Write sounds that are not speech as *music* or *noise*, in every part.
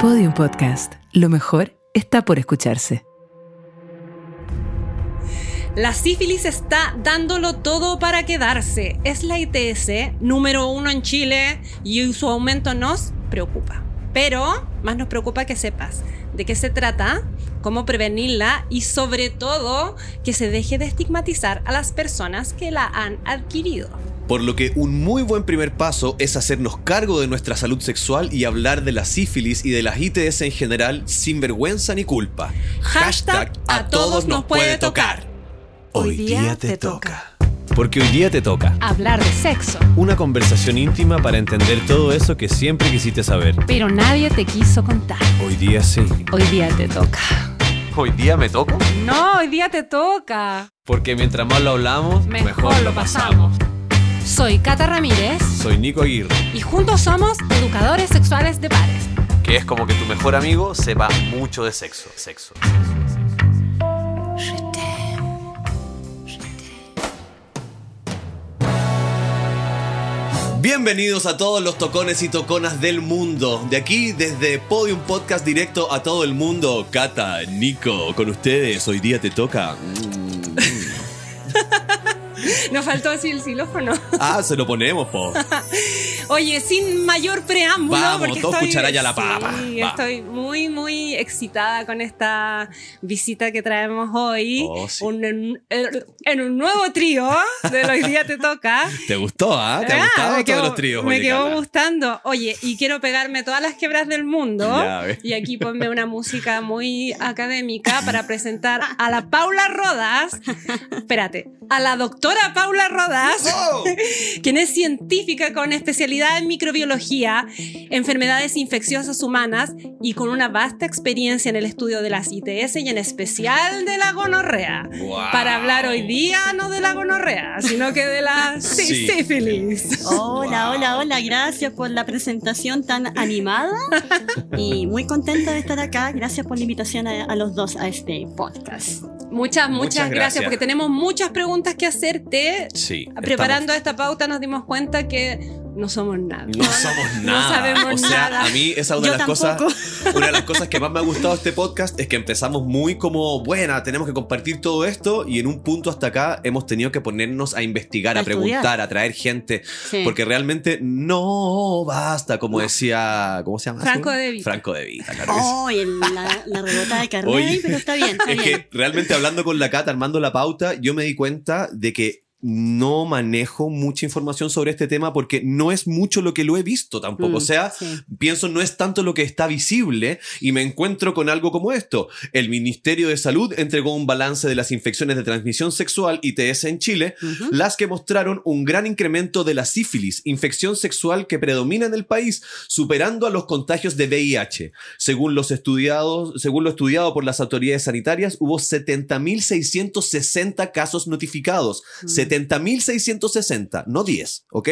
Podium Podcast. Lo mejor está por escucharse. La sífilis está dándolo todo para quedarse. Es la ITS número uno en Chile y su aumento nos preocupa. Pero más nos preocupa que sepas de qué se trata, cómo prevenirla y sobre todo que se deje de estigmatizar a las personas que la han adquirido. Por lo que un muy buen primer paso es hacernos cargo de nuestra salud sexual y hablar de la sífilis y de las ITS en general sin vergüenza ni culpa. Hashtag a todos nos puede tocar. Hoy día te toca. Porque hoy día te toca. Hablar de sexo. Una conversación íntima para entender todo eso que siempre quisiste saber. Pero nadie te quiso contar. Hoy día sí. Hoy día te toca. ¿Hoy día me toco? No, hoy día te toca. Porque mientras más lo hablamos, Mejor, lo pasamos. Soy Cata Ramírez Soy Nico Aguirre, y juntos somos educadores sexuales de pares. que es como que tu mejor amigo sepa mucho de sexo. Sexo. Bienvenidos a todos los tocones y toconas del mundo. De aquí, desde Podium Podcast directo a todo el mundo. Cata, Nico, con ustedes. Hoy día te toca. *laughs* *laughs* Nos faltó así el xilófono. *laughs* Ah, se lo ponemos, po. *laughs* Oye, sin mayor preámbulo. Vamos, porque dos estoy, cucharayas a la papa. Sí, Va. estoy muy, muy excitada con esta visita que traemos hoy. Oh, sí. Un- en, en un nuevo trío de Hoy Día Te Toca. ¿Te gustó, ah? ¿Te ha Ah, gustado me todos quedó- los tríos? Me quedó gustando. Oye, y quiero pegarme todas las quebras del mundo. Ya, y aquí ponme una música muy académica para presentar a la Paula Rodas. Espérate, a la doctora Paula Rodas, ¡Oh! *laughs* quien es científica con especialidad en microbiología, enfermedades infecciosas humanas y con una vasta experiencia en el estudio de las ITS y en especial de la gonorrea. Guau. Para hablar hoy día no de la gonorrea, sino que de la sí- *laughs* Sí. sífilis. Hola, Wow. hola, hola, gracias por la presentación tan animada y muy contenta de estar acá. Gracias por la invitación a, a los dos a este podcast. Muchas, muchas, Muchas gracias. gracias. porque tenemos muchas preguntas que Sí. Preparando esta pauta nos dimos cuenta que no somos nada. No somos *laughs* nada. sabemos o sea, nada. a mí esa es una Yo de las tampoco. cosas, una de las cosas que más me ha gustado de este podcast es que empezamos muy como, buena, tenemos que compartir todo esto y en un punto hasta acá hemos tenido que ponernos a investigar, a, preguntar, a traer gente, Sí. porque realmente no basta, como decía, ¿cómo se llama? Franco de Vita. Franco de Vita, claro. Oh, y el- la, la rebota de carne, Oye. pero está bien, está Es bien. que realmente hablando con la Cata, armando la pauta, yo me di cuenta de que no manejo mucha información sobre este tema porque no es mucho lo que lo he visto tampoco. Mm, o sea, sí. pienso no es tanto lo que está visible y me encuentro con algo como esto. El Ministerio de Salud entregó un balance de las infecciones de transmisión sexual ITS en Chile, las que mostraron un gran incremento de la sífilis, infección sexual que predomina en el país, superando a los contagios de VIH. Según los estudiados, según lo estudiado por las autoridades sanitarias, hubo 70.660 casos notificados. 70.660, no 10, ¿ok?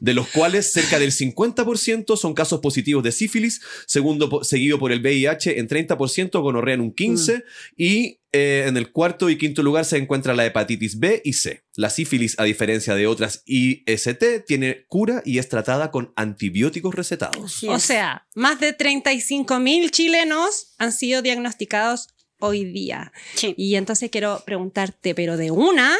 De los cuales cerca del 50% son casos positivos de sífilis, segundo, seguido por el VIH en 30%, gonorrea en un 15% y eh, en el cuarto y quinto lugar se encuentra la hepatitis B y C. La sífilis, a diferencia de otras IST, tiene cura y es tratada con antibióticos recetados. O sea, más de 35 mil chilenos han sido diagnosticados hoy día. Sí. Y entonces quiero preguntarte, pero de una,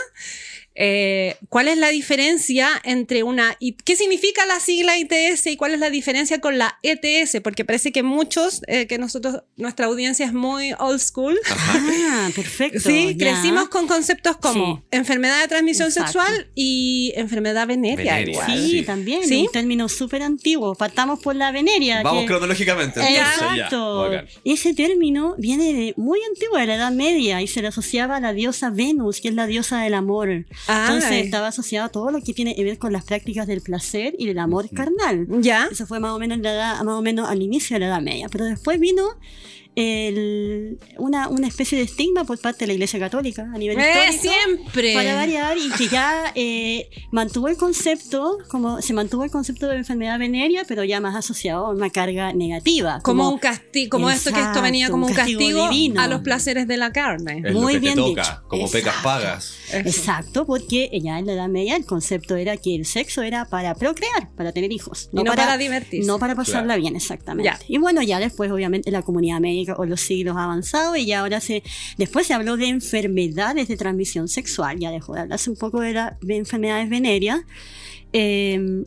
eh, ¿cuál es la diferencia entre una... y- ¿Qué significa la sigla ITS y cuál es la diferencia con la ETS? Porque parece que muchos, eh, que nosotros, nuestra audiencia es muy old school. Ah, perfecto. Sí, ya. crecimos con conceptos como Sí. enfermedad de transmisión Exacto. sexual y enfermedad venérea. Venérea. Sí, Sí. también, ¿Sí? un término súper antiguo. Partamos por la veneria. Vamos que- cronológicamente. Exacto. Ese término viene de muy antiguo, de la Edad Media, y se le asociaba a la diosa Venus, que es la diosa del amor. Ah, Entonces estaba asociado a todo lo que tiene que ver con las prácticas del placer y del amor carnal. ¿Ya? Eso fue más o menos, en la edad- más o menos al inicio de la Edad Media. Pero después vino el- una, una especie de estigma por parte de la Iglesia Católica a nivel Eh, histórico. siempre. Para variar, y que ya eh, mantuvo el concepto, como se mantuvo el concepto de enfermedad venérea, pero ya más asociado a una carga negativa. como, un castigo, como esto que esto venía como un castigo castigo, divino. a los placeres de la carne. Es Muy lo que bien te toca, dicho. como pecas pagas. Eso. Exacto, porque ya en la Edad Media el concepto era que el sexo era para procrear, para tener hijos. Y no para divertirse. No para pasarla Claro. bien, exactamente. Ya. Y bueno, ya después, obviamente, la comunidad médica con los siglos ha avanzado y ya ahora se. Después se habló de enfermedades de transmisión sexual, ya dejó de hablarse un poco de, la, de enfermedades venéreas. Eh,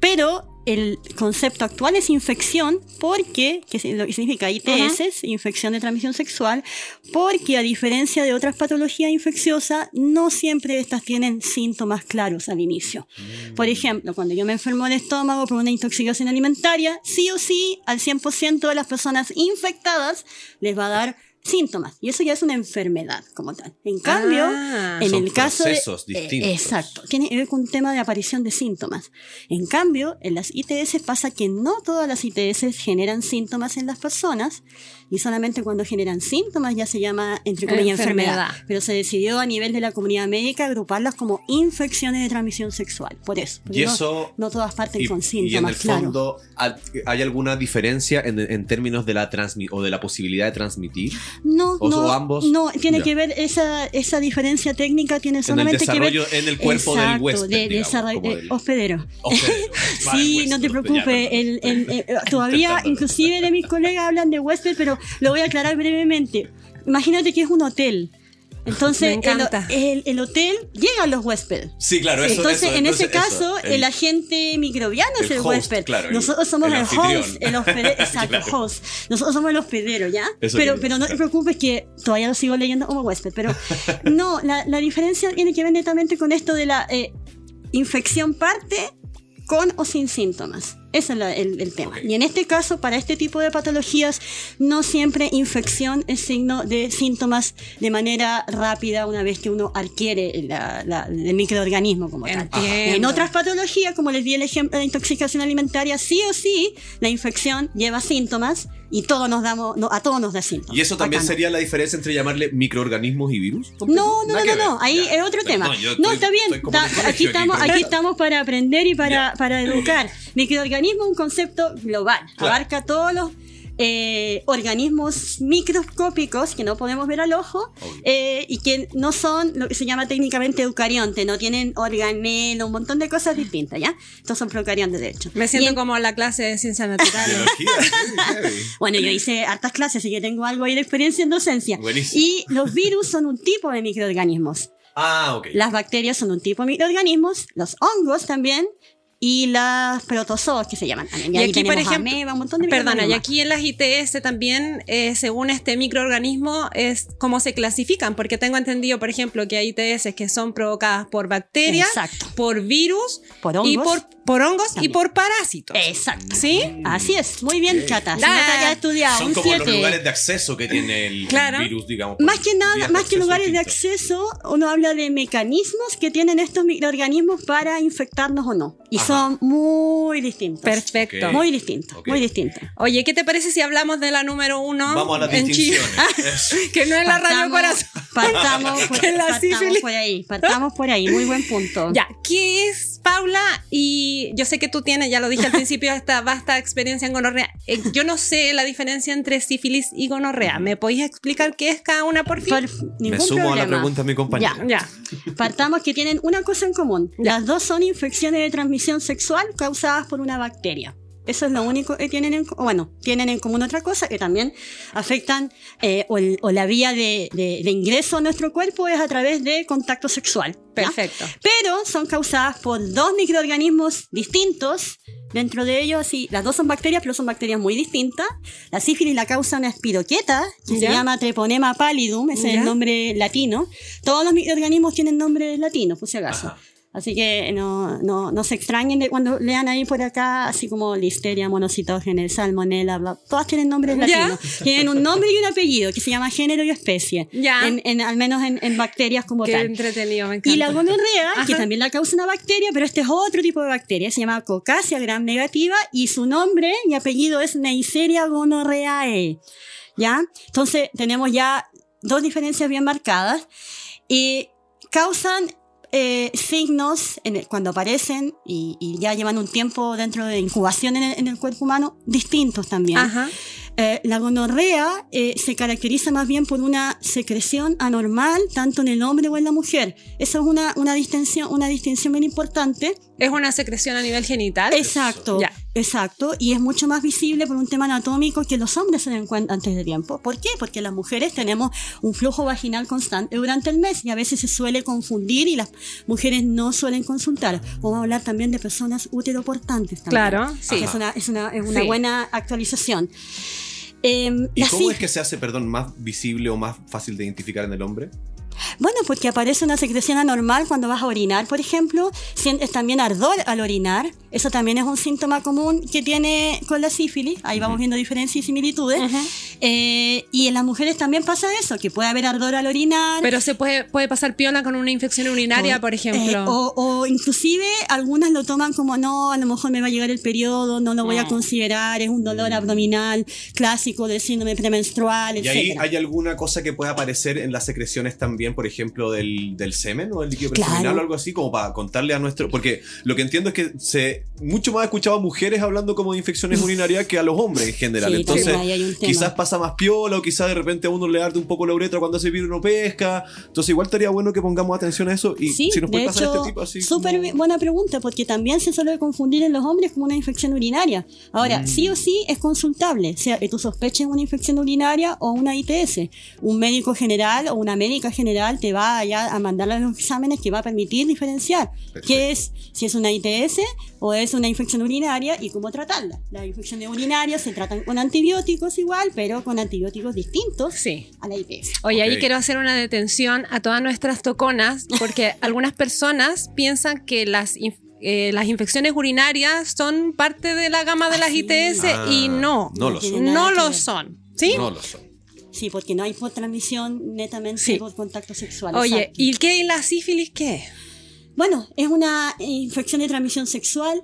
pero el concepto actual es infección porque, que significa ITS, infección de transmisión sexual, porque a diferencia de otras patologías infecciosas, no siempre estas tienen síntomas claros al inicio. Por ejemplo, cuando yo me enfermo del estómago por una intoxicación alimentaria, sí o sí, al 100% de las personas infectadas les va a dar síntomas. Y eso ya es una enfermedad como tal. En cambio, Ah. en Son el caso de... procesos eh, distintos. exacto. Tiene que ver con un tema de aparición de síntomas. En cambio, en las ITS pasa que no todas las ITS generan síntomas en las personas y solamente cuando generan síntomas ya se llama, entre comillas, enfermedad. Enfermedad. Pero se decidió a nivel de la comunidad médica agruparlas como infecciones de transmisión sexual. Por eso. Y no- eso- No, todas parten Y, con y en síntomas, el claro. fondo, ¿ha- ¿hay alguna diferencia en, en términos de la transmi o de la posibilidad de transmitir? No, ¿O- no, o ambos? no, tiene Ya. que ver, esa, esa diferencia técnica tiene solamente que ver... desarrollo en el cuerpo del Exacto, huésped, de- digamos, desarrollo- como eh, del- hospedero. *laughs* Sí, huésped, no te preocupes. perdón. el- el- eh, todavía, inclusive de mis colegas hablan de huésped, pero lo voy a aclarar brevemente. Imagínate que es un hotel. Entonces, Me el, encanta. el- el hotel llegan los huéspedes. Sí, claro, eso entonces, eso, en ese caso, eso, el, agente microbiano es el el host, huésped. claro, Nosotros somos el host, el hospedero, *laughs* exacto, Claro. host. Nosotros somos el hospedero, ¿ya? Eso pero pero no te preocupes que todavía lo sigo leyendo como huésped. Pero *laughs* no, la, la diferencia tiene que ver netamente con esto de la eh, infección parte con o sin síntomas. Ese es la- el, el tema. Y en este caso, para este tipo de patologías, no siempre infección es signo de síntomas de manera rápida una vez que uno adquiere la- la- el microorganismo como tal. En otras patologías, como les di el ejemplo de intoxicación alimentaria, sí o sí, la infección lleva síntomas y todos nos damos, no, a todos nos da síntomas. ¿Y eso también Acá no. sería la diferencia entre llamarle microorganismos y virus? No, no, no, no, no, ahí Ya. es otro tema. no, yo No, estoy- está bien, aquí, estamos, aquí estamos para aprender y para, Ya. para educar. *laughs* Microorganismo es un concepto global, Claro. abarca todos los eh, organismos microscópicos que no podemos ver al ojo eh, y que no son lo que se llama técnicamente eucarionte, no tienen organelo, un montón de cosas distintas, ¿ya? Estos son procariontes, de hecho. Me siento en- como la clase de ciencias naturales. *laughs* Bueno, yo hice hartas clases, así que tengo algo ahí de experiencia en docencia. Buenísimo. Y los virus son un tipo de microorganismos. Ah, ok. Las bacterias son un tipo de microorganismos, los hongos también, y las protozoos que se llaman también. Y aquí, por ejemplo, ameba, un montón de Perdona, y aquí en las ITS también, eh, según este microorganismo, es cómo se clasifican, porque tengo entendido, por ejemplo, que hay ITS que son provocadas por bacterias, Exacto. por virus, Por y hongos. por, por hongos y por parásitos. Exacto. ¿Sí? Así es, muy bien, Chata. Se nota que has estudiado, Son un como los 7. lugares de acceso que tiene el, el Claro. virus, digamos. Más que nada, más que lugares de acceso, uno habla de mecanismos que tienen estos microorganismos para infectarnos o no. Y Ajá. son muy distintos. Perfecto. Muy distintos, Ok. muy distintos. Oye, ¿qué te parece si hablamos de la número uno Vamos a las en Chile? distinciones. *laughs* Que no es la radio corazón. Partamos, *laughs* por, Que la partamos por ahí, partamos por ahí, muy buen punto. Ya, ¿qué es Paula? Y yo sé que tú tienes, ya lo dije al *laughs* principio, esta vasta experiencia en gonorrea. Eh, yo no sé la diferencia entre sífilis y gonorrea. ¿Me podéis explicar qué es cada una por fin? Por- Me ningún sumo a la problema. pregunta de mi compañero. Ya. Partamos que tienen una cosa en común. Las dos son infecciones de transmisión sexual causadas por una bacteria. Eso es lo único que tienen en común. Bueno, tienen en común otra cosa que también afectan eh, o, el- o la vía de, de- de ingreso a nuestro cuerpo es a través de contacto sexual. ¿ya? Perfecto. Pero son causadas por dos microorganismos distintos. Dentro de ellos, sí, las dos son bacterias, pero son bacterias muy distintas. La sífilis la causa una espiroqueta, que Ya. se llama Treponema pallidum, ese es el nombre latino. Todos los microorganismos tienen nombres latinos, por si acaso. Ajá. Así que no, no, no se extrañen de cuando lean ahí por acá, así como listeria, monocitógenes, salmonella, bla, todas tienen nombres latinos. Tienen un nombre y un apellido que se llama género y especie. Ya. En, en- al menos en, en bacterias como Qué tal. entretenido, me encanta. Y la gonorrea, que también la causa una bacteria, pero este es otro tipo de bacteria, se llama Coccasia gram negativa y su nombre y apellido es Neisseria gonorrheae. ¿Ya? Entonces tenemos ya dos diferencias bien marcadas y causan eh, signos en el- cuando aparecen y, y ya llevan un tiempo dentro de incubación en el, en el cuerpo humano distintos también. Ajá. Eh, la gonorrea eh, se caracteriza más bien por una secreción anormal tanto en el hombre o en la mujer. Esa es una, una, distinción, una distinción bien importante. Es una secreción a nivel genital. Exacto, Ya. exacto. Y es mucho más visible por un tema anatómico que los hombres se den cuenta antes de tiempo. ¿Por qué? Porque las mujeres tenemos un flujo vaginal constante durante el mes y a veces se suele confundir y las mujeres no suelen consultar. Vamos a hablar también de personas uteroportantes. También. Claro, sí. Es una, es una, es una Sí. buena actualización. Em, ¿Y cómo es que se hace, perdón, más visible o más fácil de identificar en el hombre? Bueno, porque aparece una secreción anormal cuando vas a orinar, por ejemplo. Sientes también ardor al orinar. Eso también es un síntoma común que tiene con la sífilis. Ahí vamos viendo diferencias y similitudes. Eh, y en las mujeres también pasa eso, que puede haber ardor al orinar. Pero se puede, puede pasar piola con una infección urinaria, o- por ejemplo. eh, o, o inclusive algunas lo toman como no, a lo mejor me va a llegar el periodo, no lo voy a Mm. considerar, es un dolor abdominal clásico del síndrome premenstrual, ¿Y ahí hay alguna cosa que pueda aparecer en las secreciones también, por ejemplo, del, del semen o del líquido Claro. preseminal o algo así, como para contarle a nuestro... Porque lo que entiendo es que se mucho más he escuchado a mujeres hablando como de infecciones urinarias que a los hombres en general. Sí, Entonces, también ahí hay un tema. quizás pasa más piola o quizás de repente a uno le arde un poco la uretra cuando hace vino no pesca. Entonces igual estaría bueno que pongamos atención a eso y Sí, si nos puede de pasar hecho, este tipo así. súper como- buena pregunta, porque también se suele confundir en los hombres como una infección urinaria. Ahora, Mm. sí o sí es consultable, sea que tú sospeches una infección urinaria o una ITS. Un médico general o una médica general te va allá a mandar los exámenes que va a permitir diferenciar Perfecto. qué es, si es una ITS o es una infección urinaria y cómo tratarla. Las infecciones urinarias se tratan con antibióticos igual, pero con antibióticos distintos Sí. a la ITS. Oye, ahí quiero hacer una detención a todas nuestras toconas, *laughs* porque algunas personas piensan que las, eh, las infecciones urinarias son parte de la gama de las sí. ITS Ah, y no. No lo son. No lo son. ¿Sí? No lo son. Sí, porque no hay por transmisión netamente Sí. por contacto sexual. Oye, exacto. ¿y qué la sífilis qué? Bueno, es una eh, infección de transmisión sexual.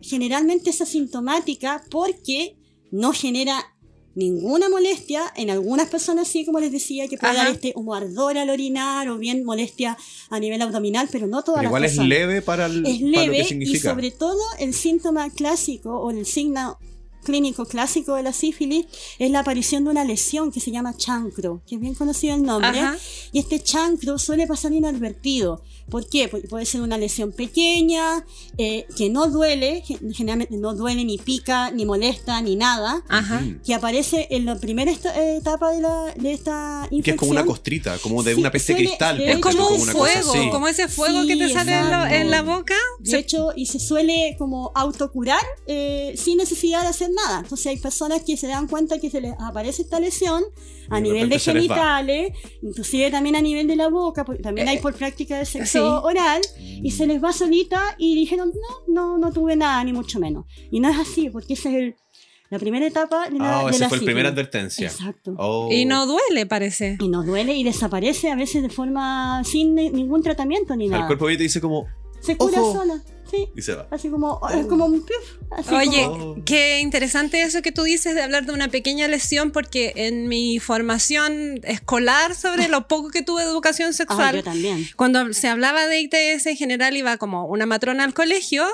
Generalmente es asintomática porque no genera ninguna molestia. En algunas personas sí, como les decía, que puede Ajá. dar este como ardor al orinar o bien molestia a nivel abdominal, pero no todas Pero las igual es personas. leve para, el, Es para lo leve que y sobre todo el síntoma clásico o el signo clínico clásico de la sífilis es la aparición de una lesión que se llama chancro, que es bien conocido el nombre. Ajá. Y este chancro suele pasar inadvertido. ¿Por qué? Porque puede ser una lesión pequeña, eh, que no duele, gen- generalmente no duele, ni pica, ni molesta, ni nada, Ajá. Mm. que aparece en la primera esta- eh, etapa de, la, de esta infección. Que es como una costrita, como de Sí, una peste suele- cristal. de Es como un fuego, así. como ese fuego Sí, que te sale en la, en la boca. De Se- hecho, y se suele como autocurar eh, sin necesidad de hacer nada. Entonces hay personas que se dan cuenta que se les aparece esta lesión a de nivel de genitales, inclusive también a nivel de la boca, porque también hay por práctica de sexo Eh, sí. oral, y se les va solita y dijeron, no, no, no tuve nada, ni mucho menos. Y no es así, porque esa es el- la primera etapa de la, Ah, de esa la fue la primera advertencia. Exacto. Oh. Y no duele, parece. Y no duele y desaparece a veces de forma sin ni- ningún tratamiento ni El nada. cuerpo ahí te dice como... Se cura Ojo. sola, sí. Y se va. Así como, es como un piuf. Así Oye, como- qué interesante eso que tú dices de hablar de una pequeña lesión, porque en mi formación escolar sobre lo poco que tuve de educación *laughs* Ah, sexual, yo también. cuando se hablaba de ITS en general iba como una matrona al colegio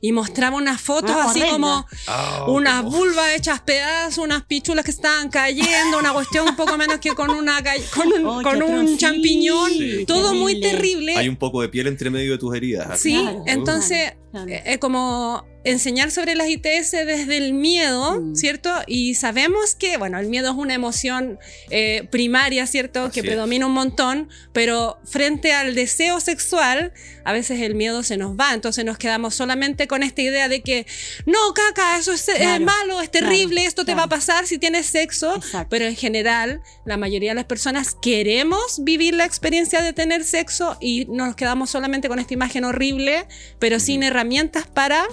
y mostraba unas fotos Ah, así horrenda. como Ah, unas como- vulvas hechas pedazos, unas pichulas que estaban cayendo, una cuestión un poco menos que con una con un, Oh, con un champiñón, Sí. todo muy terrible. terrible. Hay un poco de piel entre medio de tus heridas. Sí, Claro, entonces claro. Eh, eh, como enseñar sobre las ITS desde el miedo, Mm. ¿cierto? Y sabemos que, bueno, el miedo es una emoción eh, primaria, ¿cierto? Así que es. predomina un montón, pero frente al deseo sexual, a veces el miedo se nos va, entonces nos quedamos solamente con esta idea de que, no, caca, eso es, es Claro, malo, es terrible, claro, esto te claro. va a pasar si tienes sexo, Exacto. pero en general, la mayoría de las personas queremos vivir la experiencia de tener sexo y nos quedamos solamente con esta imagen horrible, pero sin herramientas para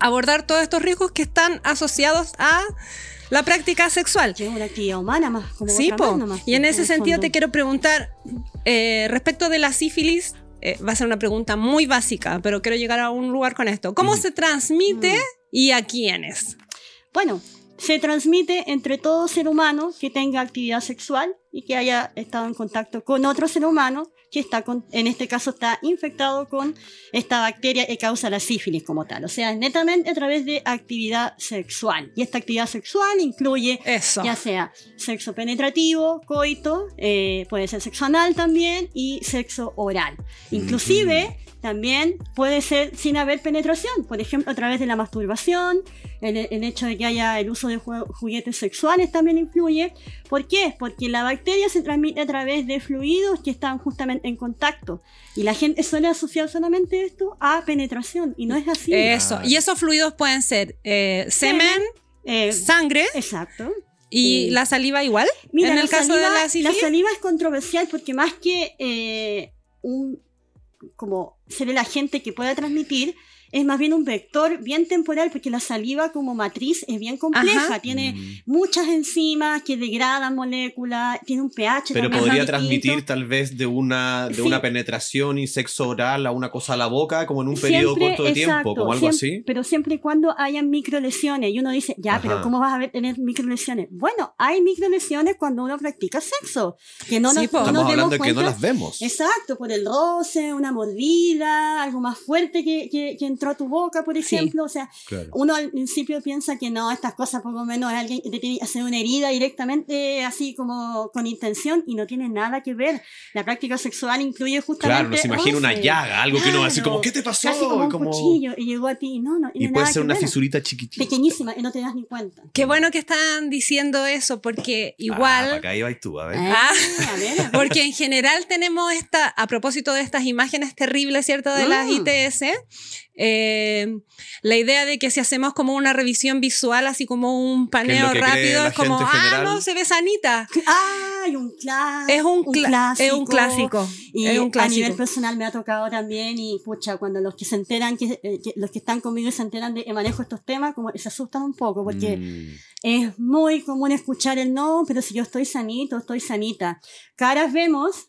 abordar todos estos riesgos que están asociados a la práctica sexual. Que es una actividad humana más como Sí, po. más Y en ese sentido fondo. te quiero preguntar, eh, respecto de la sífilis, eh, va a ser una pregunta muy básica, pero quiero llegar a un lugar con esto. ¿Cómo Ujú. se transmite Mm. y a quiénes? Bueno, se transmite entre todo ser humano que tenga actividad sexual y que haya estado en contacto con otro ser humano que está con, en este caso está infectado con esta bacteria que causa la sífilis como tal. O sea, netamente a través de actividad sexual. Y esta actividad sexual incluye Eso. ya sea sexo penetrativo, coito, eh, puede ser sexo anal también y sexo oral. Inclusive también puede ser sin haber penetración, por ejemplo a través de la masturbación, el, el hecho de que haya el uso de ju- juguetes sexuales también influye. ¿Por qué? Porque la bacteria se transmite a través de fluidos que están justamente en contacto. Y la gente suele asociar solamente esto a penetración y no es así. Eso. Y esos fluidos pueden ser eh, semen, Eh, sangre exacto. y Eh, la saliva igual. Mira, en la el caso saliva, de la la sífilis. saliva es controversial porque más que eh, un como ser el agente que pueda transmitir, es más bien un vector bien temporal porque la saliva como matriz es bien compleja, Ajá. tiene Mm. muchas enzimas que degradan moléculas, tiene un pH Pero podría transmitir distinto. tal vez de una, de Sí. una penetración y sexo oral a una cosa a la boca, como en un periodo Siempre, corto de tiempo, como algo siempre- así. Pero siempre y cuando hayan microlesiones. Y uno dice, ya, pero. ¿cómo vas a ver- tener microlesiones? Bueno, hay microlesiones cuando uno practica sexo. Que no Sí, nos, po. no nos Estamos hablando de que no las vemos. Exacto, por el roce, una mordida, algo más fuerte que, que, que entró a tu boca, por ejemplo. O sea, Claro. uno al principio piensa que no, estas cosas por lo menos es alguien que te tiene que hacer una herida directamente, así como con intención, y no tiene nada que ver. La práctica sexual incluye justamente. Claro, nos imagina una llaga, algo que uno va a decir como, ¿qué te pasó? Casi como un Como- cuchillo, y llegó a ti. No, no, Y puede nada ser que una ver. fisurita chiquitita. Pequeñísima, y no te das ni cuenta. Qué bueno que están diciendo eso, porque Ah, igual. para acá iba y tú, a ver. Ah. a ver, a *laughs* ver. Porque en general tenemos esta, a propósito de estas imágenes terribles, ¿cierto? De las Mm. ITS, eh, la idea de que si hacemos como una revisión visual, así como un paneo que rápido, es como, ah, general? no, se ve sanita. ¡Ay, un, Es un, cla- es un clásico. Y es un a nivel clásico. personal me ha tocado también y pucha, cuando los que se enteran, que, eh, que los que están conmigo y se enteran de que manejo estos temas, como se asustan un poco porque Mm. es muy común escuchar el no, pero si yo estoy sanito, estoy sanita. Caras vemos.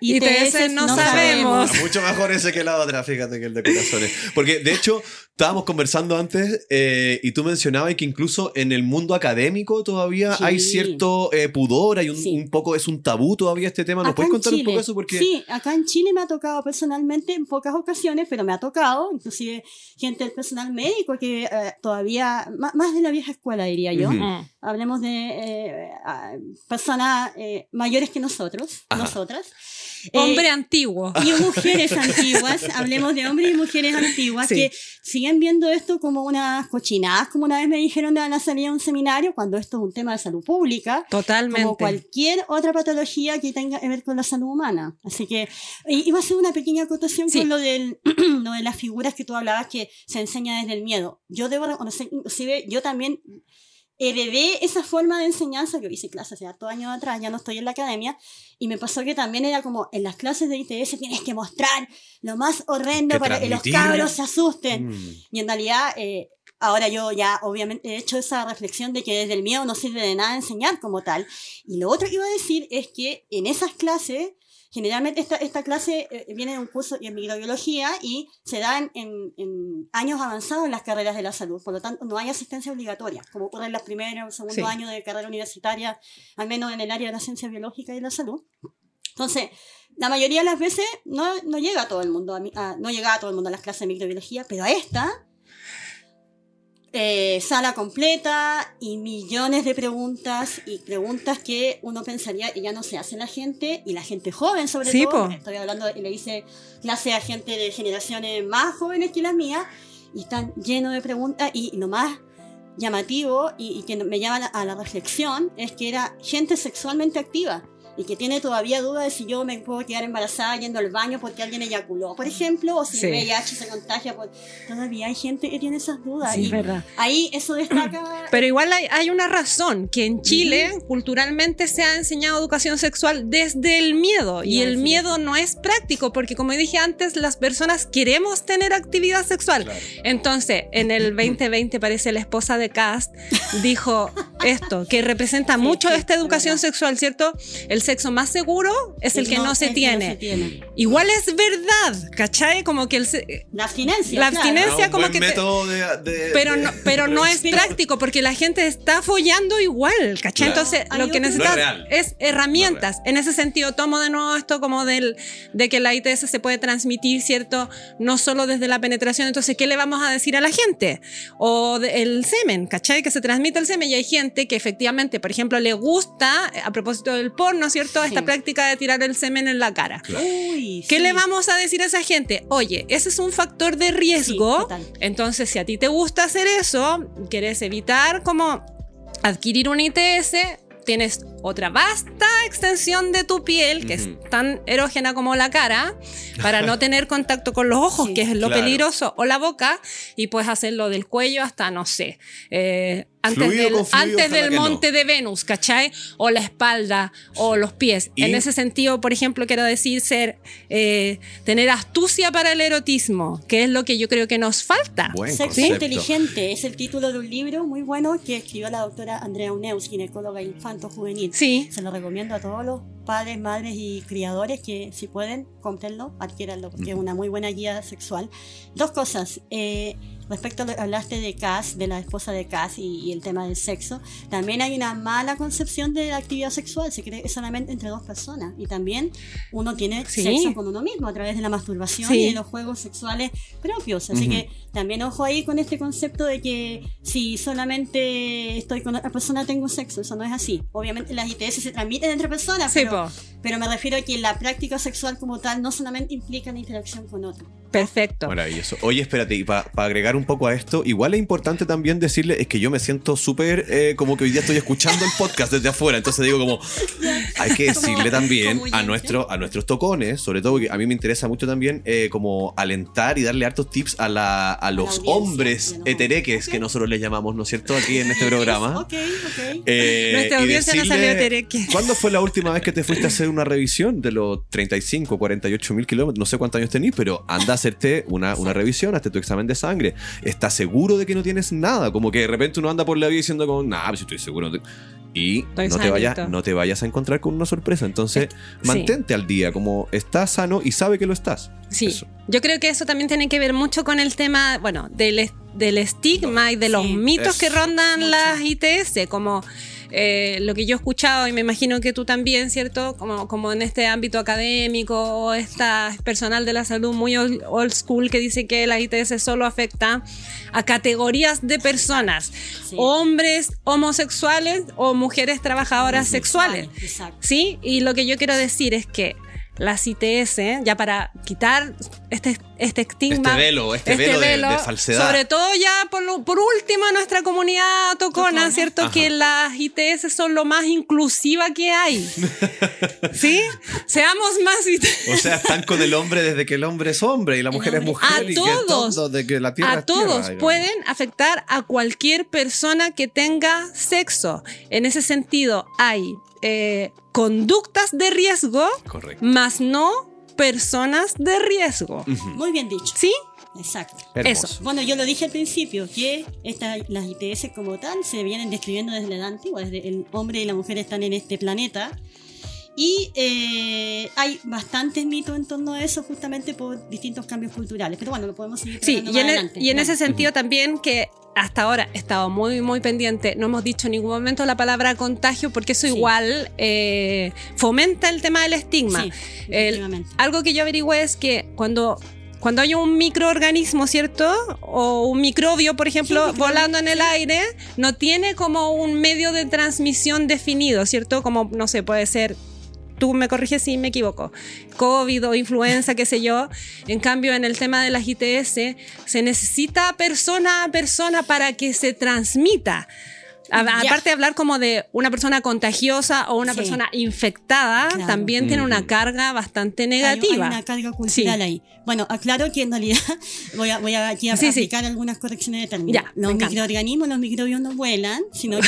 Y ITS no sabemos. Ah, Mucho mejor ese que la otra, fíjate, que el de corazones. Porque de hecho, estábamos conversando antes eh, y tú mencionabas que incluso en el mundo académico todavía Sí. hay cierto eh, pudor, hay un, Sí. un poco, es un tabú todavía este tema. ¿Nos Acá puedes contar un Chile, poco eso? Porque Sí, acá en Chile me ha tocado personalmente en pocas ocasiones, pero me ha tocado, inclusive gente del personal médico que eh, todavía, ma- más, de la vieja escuela diría yo, Ujú. Mm. hablemos de eh, a- personas eh, mayores que nosotros, Ajá. nosotras. Eh, Hombre antiguo. y mujeres antiguas, *laughs* hablemos de hombres y mujeres antiguas Sí. que siguen viendo esto como unas cochinadas, como una vez me dijeron de la salida de un seminario, cuando esto es un tema de salud pública, Totalmente. como cualquier otra patología que tenga que ver con la salud humana. Así que iba a hacer una pequeña acotación Sí. con lo, del, *clears throat* lo de las figuras que tú hablabas que se enseña desde el miedo. Yo debo reconocer, inclusive yo también heredé esa forma de enseñanza, yo hice clases hace hartos años atrás, ya no estoy en la academia, y me pasó que también era como en las clases de ITS tienes que mostrar lo más horrendo Que para que los cabros se asusten. Mm. Y en realidad, eh, ahora yo ya obviamente he hecho esa reflexión de que desde el miedo no sirve de nada enseñar como tal. Y lo otro que iba a decir es que en esas clases, generalmente esta, esta clase eh, viene de un curso en microbiología y se da en, en- en años avanzados en las carreras de la salud. Por lo tanto, no hay asistencia obligatoria, como ocurre en los primeros o segundo Sí. años de carrera universitaria, al menos en el área de la ciencia biológica y de la salud. Entonces, la mayoría de las veces no, no llega a todo el mundo, a a- no llega a todo el mundo a las clases de microbiología, pero a esta, eh, sala completa y millones de preguntas y preguntas que uno pensaría que ya no se hace la gente y la gente joven sobre Sí, todo. po. Estoy hablando, de- le hice clase a gente de generaciones más jóvenes que las mías y están llenos de preguntas y lo más llamativo y, y que me llama a la, a la reflexión es que era gente sexualmente activa y que tiene todavía duda de si yo me puedo quedar embarazada yendo al baño porque alguien eyaculó, por ejemplo, o si Sí. el VIH se contagia. Por... Todavía hay gente que tiene esas dudas. Sí, y es verdad. ahí eso destaca. *clears throat* Pero igual hay, hay una razón, que en Chile culturalmente se ha enseñado educación sexual desde el miedo y el miedo no es práctico porque como dije antes, las personas queremos tener actividad sexual. Claro. Entonces, en el 2020 parece la esposa de Cast dijo, esto, que representa mucho sí, esta es educación verdad. sexual, ¿cierto? El sexo más seguro es el que no, se, es que tiene. tiene. Igual es verdad, ¿cachai? Como que el... se- La abstinencia. La claro. abstinencia un como buen que te- método de, de- Pero no, pero no es Pero- práctico porque la gente está follando igual, ¿cachai? Claro. Entonces, lo que necesitas No es es herramientas. En ese sentido, tomo de nuevo esto como del de que la ITS se puede transmitir, ¿cierto? No solo desde la penetración. Entonces, ¿qué le vamos a decir a la gente? O de- el semen, ¿cachai? Que se transmite el semen y hay gente que efectivamente, por ejemplo, le gusta, a propósito del porno, ¿cierto? Sí. Esta práctica de tirar el semen en la cara. Uy, ¿Qué sí. le vamos a decir a esa gente? Oye, ese es un factor de riesgo. Sí, entonces, si a ti te gusta hacer eso, quieres evitar como adquirir un ITS, tienes otra vasta extensión de tu piel, que es tan erógena como la cara, para no *laughs* tener contacto con los ojos, Sí. que es lo Claro. peligroso, o la boca, y puedes hacerlo del cuello hasta, no sé, eh, antes Fluido del, antes del no. monte de Venus, ¿cachai? O la espalda, o los pies. Y- En ese sentido, por ejemplo, quiero decir ser, eh, tener astucia para el erotismo, que es lo que yo creo que nos falta. Buen Sexo concepto. inteligente es el título de un libro muy bueno que escribió la doctora Andrea Uneus, ginecóloga infanto juvenil. Sí. Se lo recomiendo a todos los padres, madres y criadores que si pueden, cómprenlo, adquiéranlo, porque es una muy buena guía sexual. Dos cosas. eh, respecto a lo que hablaste de Cass, de la esposa de Cass y, y el tema del sexo, también hay una mala concepción de la actividad sexual. Se cree que es solamente entre dos personas. Y también uno tiene Sí. sexo con uno mismo a través de la masturbación Sí. y de los juegos sexuales propios. Así Ujú. que también ojo ahí con este concepto de que si solamente estoy con otra persona tengo sexo, eso no es así. Obviamente las ITS se transmiten entre personas, Sí, pero, pero me refiero a que la práctica sexual como tal no solamente implica la interacción con otro. Perfecto. Maravilloso. Oye, espérate, y para agregar un poco a esto, igual es importante también decirle, es que yo me siento súper eh, como que hoy día estoy escuchando el podcast desde afuera, entonces digo como, hay que *laughs* decirle también a, oyente. nuestro, a nuestros tocones, sobre todo porque a mí me interesa mucho también eh, como alentar y darle hartos tips a, la, a los hombres de los hetereques, que nosotros les llamamos, ¿no es cierto?, aquí en este programa. *laughs* Ok, ok. Eh, Nuestra audiencia no decirle- salió hetereque. ¿Cuándo fue la última vez que te fuiste a hacer una revisión de los 35, 48 mil kilómetros? No sé cuántos años tenés, pero anda a hacerte una, una revisión, hazte tu examen de sangre. ¿Estás seguro de que no tienes nada? Como que de repente uno anda por la vida diciendo como, nah, pues estoy seguro. no te-". Y Estoy no te, vayas, no te vayas a encontrar con una sorpresa. Entonces, Sí. mantente al día, como estás sano y sabe que lo estás. Sí, Eso. yo creo que eso también tiene que ver mucho con el tema, bueno, del, del estigma y de los Sí, mitos que rondan Mucho. las ITS, como eh, lo que yo he escuchado y me imagino que tú también, ¿cierto? Como, como en este ámbito académico o esta personal de la salud muy old, old school que dice que la ITS solo afecta a categorías de personas, Sí. hombres homosexuales o mujeres trabajadoras sexuales. Exacto. ¿Sí? Y lo que yo quiero decir es que las ITS, ya para quitar este, este estigma. Este velo, este velo de- de falsedad. Sobre todo ya por, lo- por último en nuestra comunidad tocona, Tocona. ¿cierto? Ajá. Que las ITS son lo más inclusiva que hay. *laughs* ¿Sí? Seamos más ITS. O sea, están con el hombre desde que el hombre es hombre y la mujer es mujer. A y que todos. todo, de que la tierra a es todos pueden afectar a cualquier persona que tenga sexo. En ese sentido, hay eh, conductas de riesgo, Correcto. más no personas de riesgo. Muy bien dicho. ¿Sí? Exacto. Hermoso. Eso. Bueno, yo lo dije al principio, que esta- las ITS como tal se vienen describiendo desde la edad antigua, desde el hombre y la mujer están en este planeta. Y eh, hay bastantes mitos en torno a eso justamente por distintos cambios culturales. Pero bueno, lo podemos seguir Sí, y más en, e- adelante. y en ese sentido también que hasta ahora he estado muy, muy pendiente. No hemos dicho en ningún momento la palabra contagio porque eso Sí. igual eh, fomenta el tema del estigma. Sí, El- algo que yo averigüé es que cuando, cuando hay un microorganismo, ¿cierto? O un microbio, por ejemplo, Sí, volando en el aire, no tiene como un medio de transmisión definido, ¿cierto? Como, no sé, puede ser tú me corriges si me equivoco, COVID o influenza, qué sé yo. En cambio, en el tema de las ITS, se necesita persona a persona para que se transmita. A-. Aparte de hablar como de una persona contagiosa o una Sí. persona infectada, Claro. también tiene una carga bastante negativa. Hay, una carga cultural Sí. ahí. Bueno, aclaro que en realidad *laughs* voy a, voy a aquí a Sí, sí. aplicar algunas correcciones de términos. Ya, los microorganismos, los microbios no vuelan, sino *laughs* que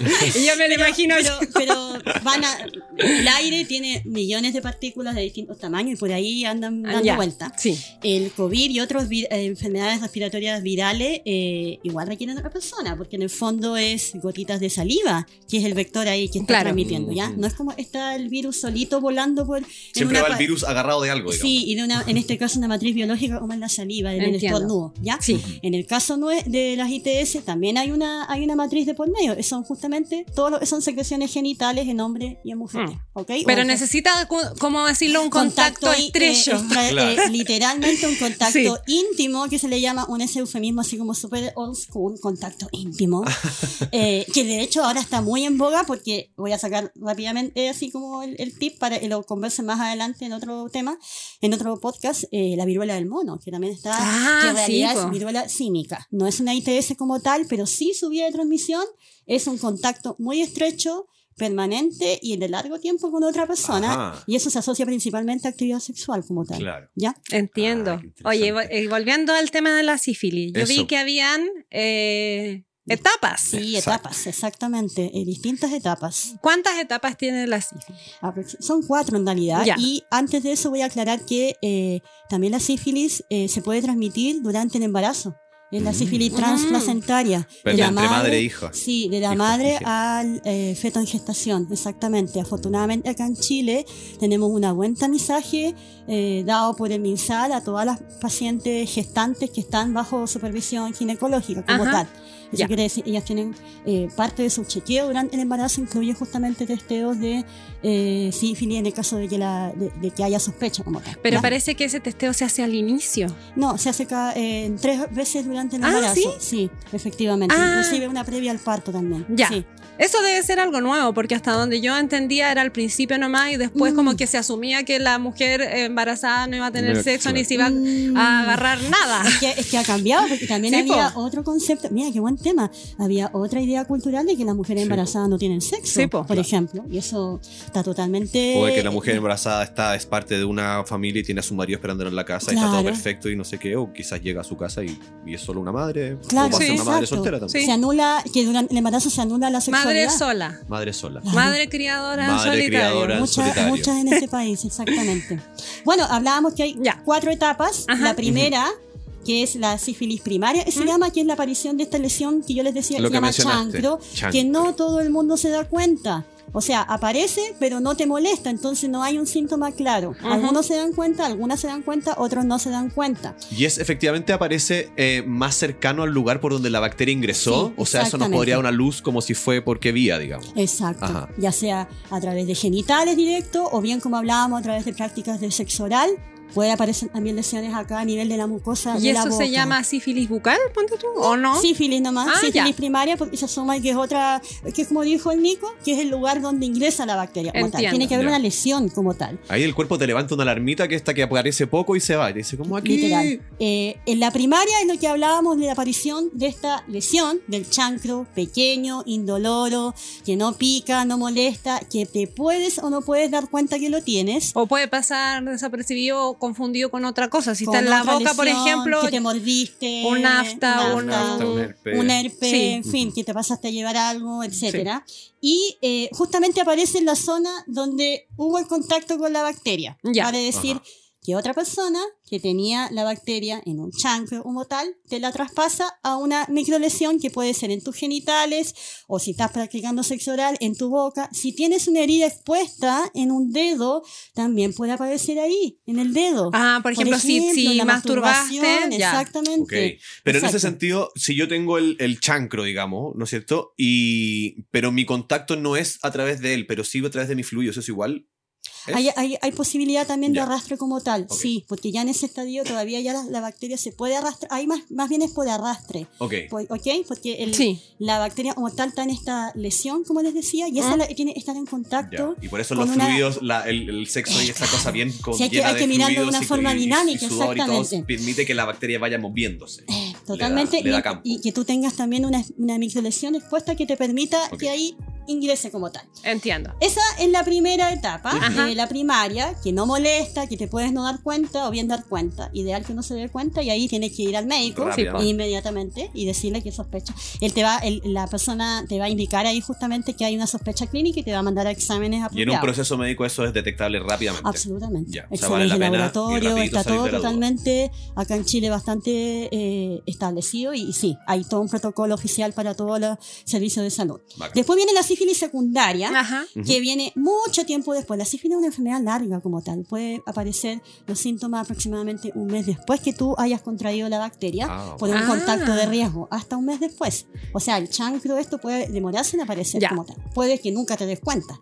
yo me lo imagino pero, pero van a, el aire tiene millones de partículas de distintos tamaños y por ahí andan Ah, dando ya. vuelta. Sí. El COVID y otras enfermedades respiratorias virales eh, igual requieren de otra persona, porque en el fondo es gotitas de saliva, que es el vector ahí que está Claro. transmitiendo, ¿ya? No es como está el virus solito volando por... en Siempre una va el virus agarrado de algo, digamos. Sí, y de una, en este caso una matriz biológica como es la saliva, en el estornudo, ¿ya? Sí. En el caso de las ITS también hay una, hay una matriz de por medio. Son justamente todo lo- son secreciones genitales en hombres y en mujeres. Mm. ¿ok? Pero O- necesita, ¿cómo decirlo? Un contacto, i- estrecho. *laughs* eh, extra- Claro. eh, literalmente un contacto íntimo que se le llama un ese eufemismo así como super old school, contacto íntimo. *laughs* eh, que de hecho ahora está muy en boga porque voy a sacar rápidamente así como el, el tip para que lo converse más adelante en otro tema, en otro podcast, eh, la viruela del mono, que también está, Ah, que en realidad sí, es viruela símica. No es una ITS como tal, pero sí su vía de transmisión es un contacto muy estrecho permanente y de largo tiempo con otra persona Ajá. y eso se asocia principalmente a actividad sexual como tal. Claro. ¿Ya? Entiendo. Ah, Oye, eh, volviendo al tema de la sífilis, yo vi que habían eh, etapas. Sí, Exacto. etapas, exactamente, eh, distintas etapas. ¿Cuántas etapas tiene la sífilis? Son cuatro en realidad. Ya. Y antes de eso voy a aclarar que eh, también la sífilis eh, se puede transmitir durante el embarazo. Es la Mm. sífilis Mm. transplacentaria. Pero De la entre madre e hija. Sí, de la Hijo, madre al eh, feto en gestación, exactamente. Afortunadamente acá en Chile tenemos un buen tamizaje eh, dado por el MinSal a todas las pacientes gestantes que están bajo supervisión ginecológica como Ajá. tal. Eso quiere decir, ellas tienen eh, parte de su chequeo durante el embarazo, incluye justamente testeos de eh, sífilis en el caso de que, la, de, de que haya sospecha como tal. Pero ¿ya? parece que ese testeo se hace al inicio. No, se hace cada, eh, tres veces durante el Ah, embarazo. ¿sí? efectivamente. Ah. Inclusive una previa al parto también. Ya. Sí. Eso debe ser algo nuevo, porque hasta donde yo entendía era al principio nomás y después Mm. como que se asumía que la mujer eh, embarazada no iba a tener No, sexo ni se iba Mm. a agarrar nada. Es que, es que ha cambiado, porque también Sí, había po. otro concepto. Mira, qué buen tema. Había otra idea cultural de que las mujeres Sí, embarazadas no tienen sexo, Sí, po. por ejemplo. Y eso está totalmente. O de que la mujer embarazada está, es parte de una familia y tiene a su marido esperándola en la casa y está todo perfecto y no sé qué, o quizás llega a su casa y, y es solo una madre. Claro, o sí, una madre soltera también. Sí. Se anula, que durante el embarazo se anula la sexualidad. Madre sola. Madre sola. Claro. Madre criadora Madre solitario. criadora. en Muchas, solitario. muchas en este país, exactamente. Bueno, hablábamos que hay Ya. cuatro etapas. Ajá. La primera, que es la sífilis primaria, se llama que es la aparición de esta lesión que yo les decía, Lo se que llama chancro, Chancro. que no todo el mundo se da cuenta. O sea, aparece, pero no te molesta, entonces no hay un síntoma claro. Ajá. Algunos se dan cuenta, algunas se dan cuenta, otros no se dan cuenta. Y es efectivamente aparece eh, más cercano al lugar por donde la bacteria ingresó. Sí, o sea, eso nos podría dar una luz como si fue por qué vía, digamos. Exacto. Ajá. Ya sea a través de genitales directo o bien como hablábamos a través de prácticas de sexo oral. Puede aparecer también lesiones acá a nivel de la mucosa. ¿Y de la eso se llama sífilis bucal, ponte tú? ¿O no? Sífilis nomás, Ah, sífilis ya. primaria, porque se asuma que es otra, que es como dijo el Nico, que es el lugar donde ingresa la bacteria como tal. Tiene que haber Ya. una lesión como tal. Ahí el cuerpo te levanta una alarmita que está que aparece poco y se va. Y dice, como aquí. Literal. Eh, en la primaria es lo que hablábamos de la aparición de esta lesión, del chancro pequeño, indoloro, que no pica, no molesta, que te puedes o no puedes dar cuenta que lo tienes. O puede pasar desapercibido confundido con otra cosa. Si con está en la boca, por ejemplo, que te mordiste, un afta, un un afta, Hasta un herpes. un herpes, Sí. en fin, que te pasaste a llevar algo, etcétera. Y eh, justamente aparece en la zona donde hubo el contacto con la bacteria. Ya. Vale decir Ajá. Que otra persona que tenía la bacteria en un chancro como tal, te la traspasa a una microlesión que puede ser en tus genitales o si estás practicando sexo oral en tu boca. Si tienes una herida expuesta en un dedo, también puede aparecer ahí, en el dedo. Ah, por ejemplo, si, si la masturbaste. Exactamente. Pero en ese Exacto. sentido, si yo tengo el, el chancro, digamos, ¿no es cierto? Y, pero mi contacto no es a través de él, pero sí a través de mi fluido, ¿eso es igual? ¿Es? Hay, hay, hay posibilidad también Ya. de arrastre como tal, Ok. sí, porque ya en ese estadio todavía ya la, la bacteria se puede arrastrar, hay más, más bien es por arrastre, Ok. po- ¿ok? Porque el, Sí. la bacteria como tal está en esta lesión, como les decía, y esa Ah. la- tiene estar en Ya. contacto. Y por eso los una- fluidos, la- el, el sexo y esta cosa bien con Sí, hay que- hay de que mirarlo de una y- forma y- y dinámica, y todo, exactamente. permite que la bacteria vaya moviéndose. Totalmente, le da y- campo. y, que tú tengas también una, una microlesión expuesta que te permita Ok. que ahí ingrese como tal. Entiendo. Esa es la primera etapa, eh, la primaria, que no molesta, que te puedes no dar cuenta o bien dar cuenta. Ideal que no se dé cuenta y ahí tienes que ir al médico Rápido. inmediatamente y decirle que sospecha. Él te va, el- la persona te va a indicar ahí justamente que hay una sospecha clínica y te va a mandar a exámenes Y en un proceso médico eso es detectable rápidamente. Absolutamente. Ya, o sea, Exámenes vale la de pena ir laboratorio, está todo totalmente acá en Chile bastante eh, establecido y, y sí, hay todo un protocolo oficial para todos los servicios de salud. Bacán. Después viene la sífilis secundaria, Ajá. que viene mucho tiempo después. La sífilis es una enfermedad larga como tal. Puede aparecer los síntomas aproximadamente un mes después que tú hayas contraído la bacteria Ah, por un Ah. contacto de riesgo, hasta un mes después. O sea, el chancro esto puede demorarse en aparecer Ya. como tal. Puede que nunca te des cuenta.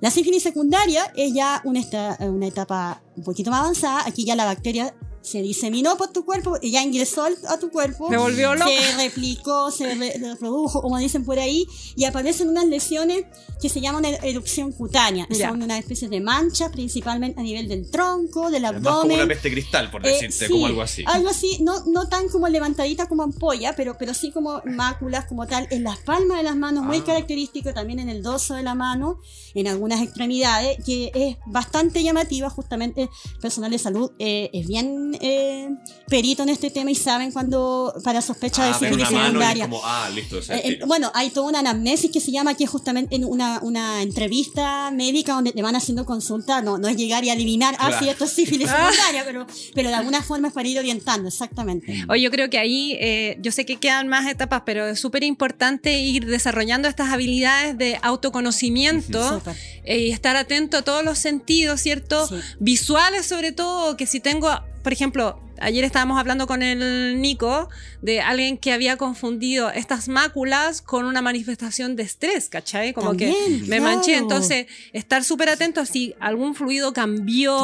La sífilis secundaria es ya una, esta- una etapa un poquito más avanzada. Aquí ya la bacteria se diseminó por tu cuerpo, y ya ingresó al- a tu cuerpo, Me volvió loca. se replicó, se re- reprodujo, como dicen por ahí, y aparecen unas lesiones que se llaman er- erupción cutánea. Ya. Son una especie de manchas, principalmente a nivel del tronco, del Es más como abdomen. una peste cristal, por Eh, decirte, sí, como algo así. Algo así, no, no tan como levantadita como ampolla, pero, pero sí como máculas como tal, en las palmas de las manos, muy Ah. característico, también en el dorso de la mano, en algunas extremidades, que es bastante llamativa, justamente el personal de salud eh, es bien eh, perito en este tema y saben cuando para sospecha de Ah, sífilis secundaria. como, ah, listo. Eh, eh, estilo. bueno, hay toda una anamnesis que se llama que es justamente en una, una entrevista médica donde te van haciendo consulta, no, no es llegar y adivinar, ah, sí, esto es sífilis *laughs* secundaria, pero, pero de alguna forma es para ir orientando, exactamente. Oye, yo creo que ahí, eh, yo sé que quedan más etapas, pero es súper importante ir desarrollando estas habilidades de autoconocimiento y estar atento a todos los sentidos, ¿cierto? Sí. Visuales sobre todo, que si tengo, por ejemplo, ayer estábamos hablando con el Nico de alguien que había confundido estas máculas con una manifestación de estrés, ¿cachai? Como que También, me claro. manché. Entonces, estar súper atento a si algún fluido cambió,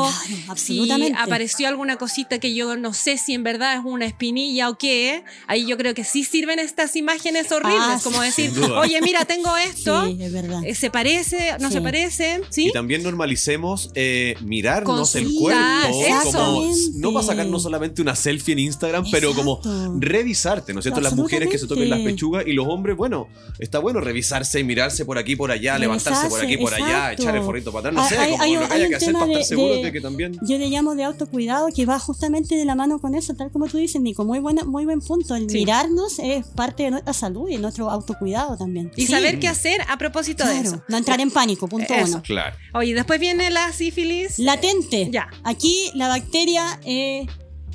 Claro, si apareció alguna cosita que yo no sé si en verdad es una espinilla o qué. Ahí yo creo que sí sirven estas imágenes horribles, Ah, como decir, oye, mira, tengo *laughs* esto. Sí, es verdad. eh, ¿Se parece? ¿No Sí. se parece? ¿Sí? Y también normalicemos eh, mirarnos el cuerpo. Como, no para sacarnos solamente una selfie en Instagram, pero como Exacto. Revisarte, ¿no es cierto? Las mujeres que se toquen las pechugas y los hombres, bueno, está bueno revisarse y mirarse por aquí por allá, levantarse por aquí por allá, echar el forrito para atrás, no sé, Hay- como hay- lo que hay haya un que hacer tema para estar de- seguro de- de que también. Yo le llamo de autocuidado que va justamente de la mano con eso, tal como tú dices, Nico. Muy, buena, muy buen punto. El Sí. mirarnos es parte de nuestra salud y nuestro autocuidado también. Y Sí, saber qué hacer a propósito de claro, eso. No entrar en pánico, punto Eso. uno. Claro. Oye, después viene la sífilis. Latente. Ya. Aquí la bacteria eh,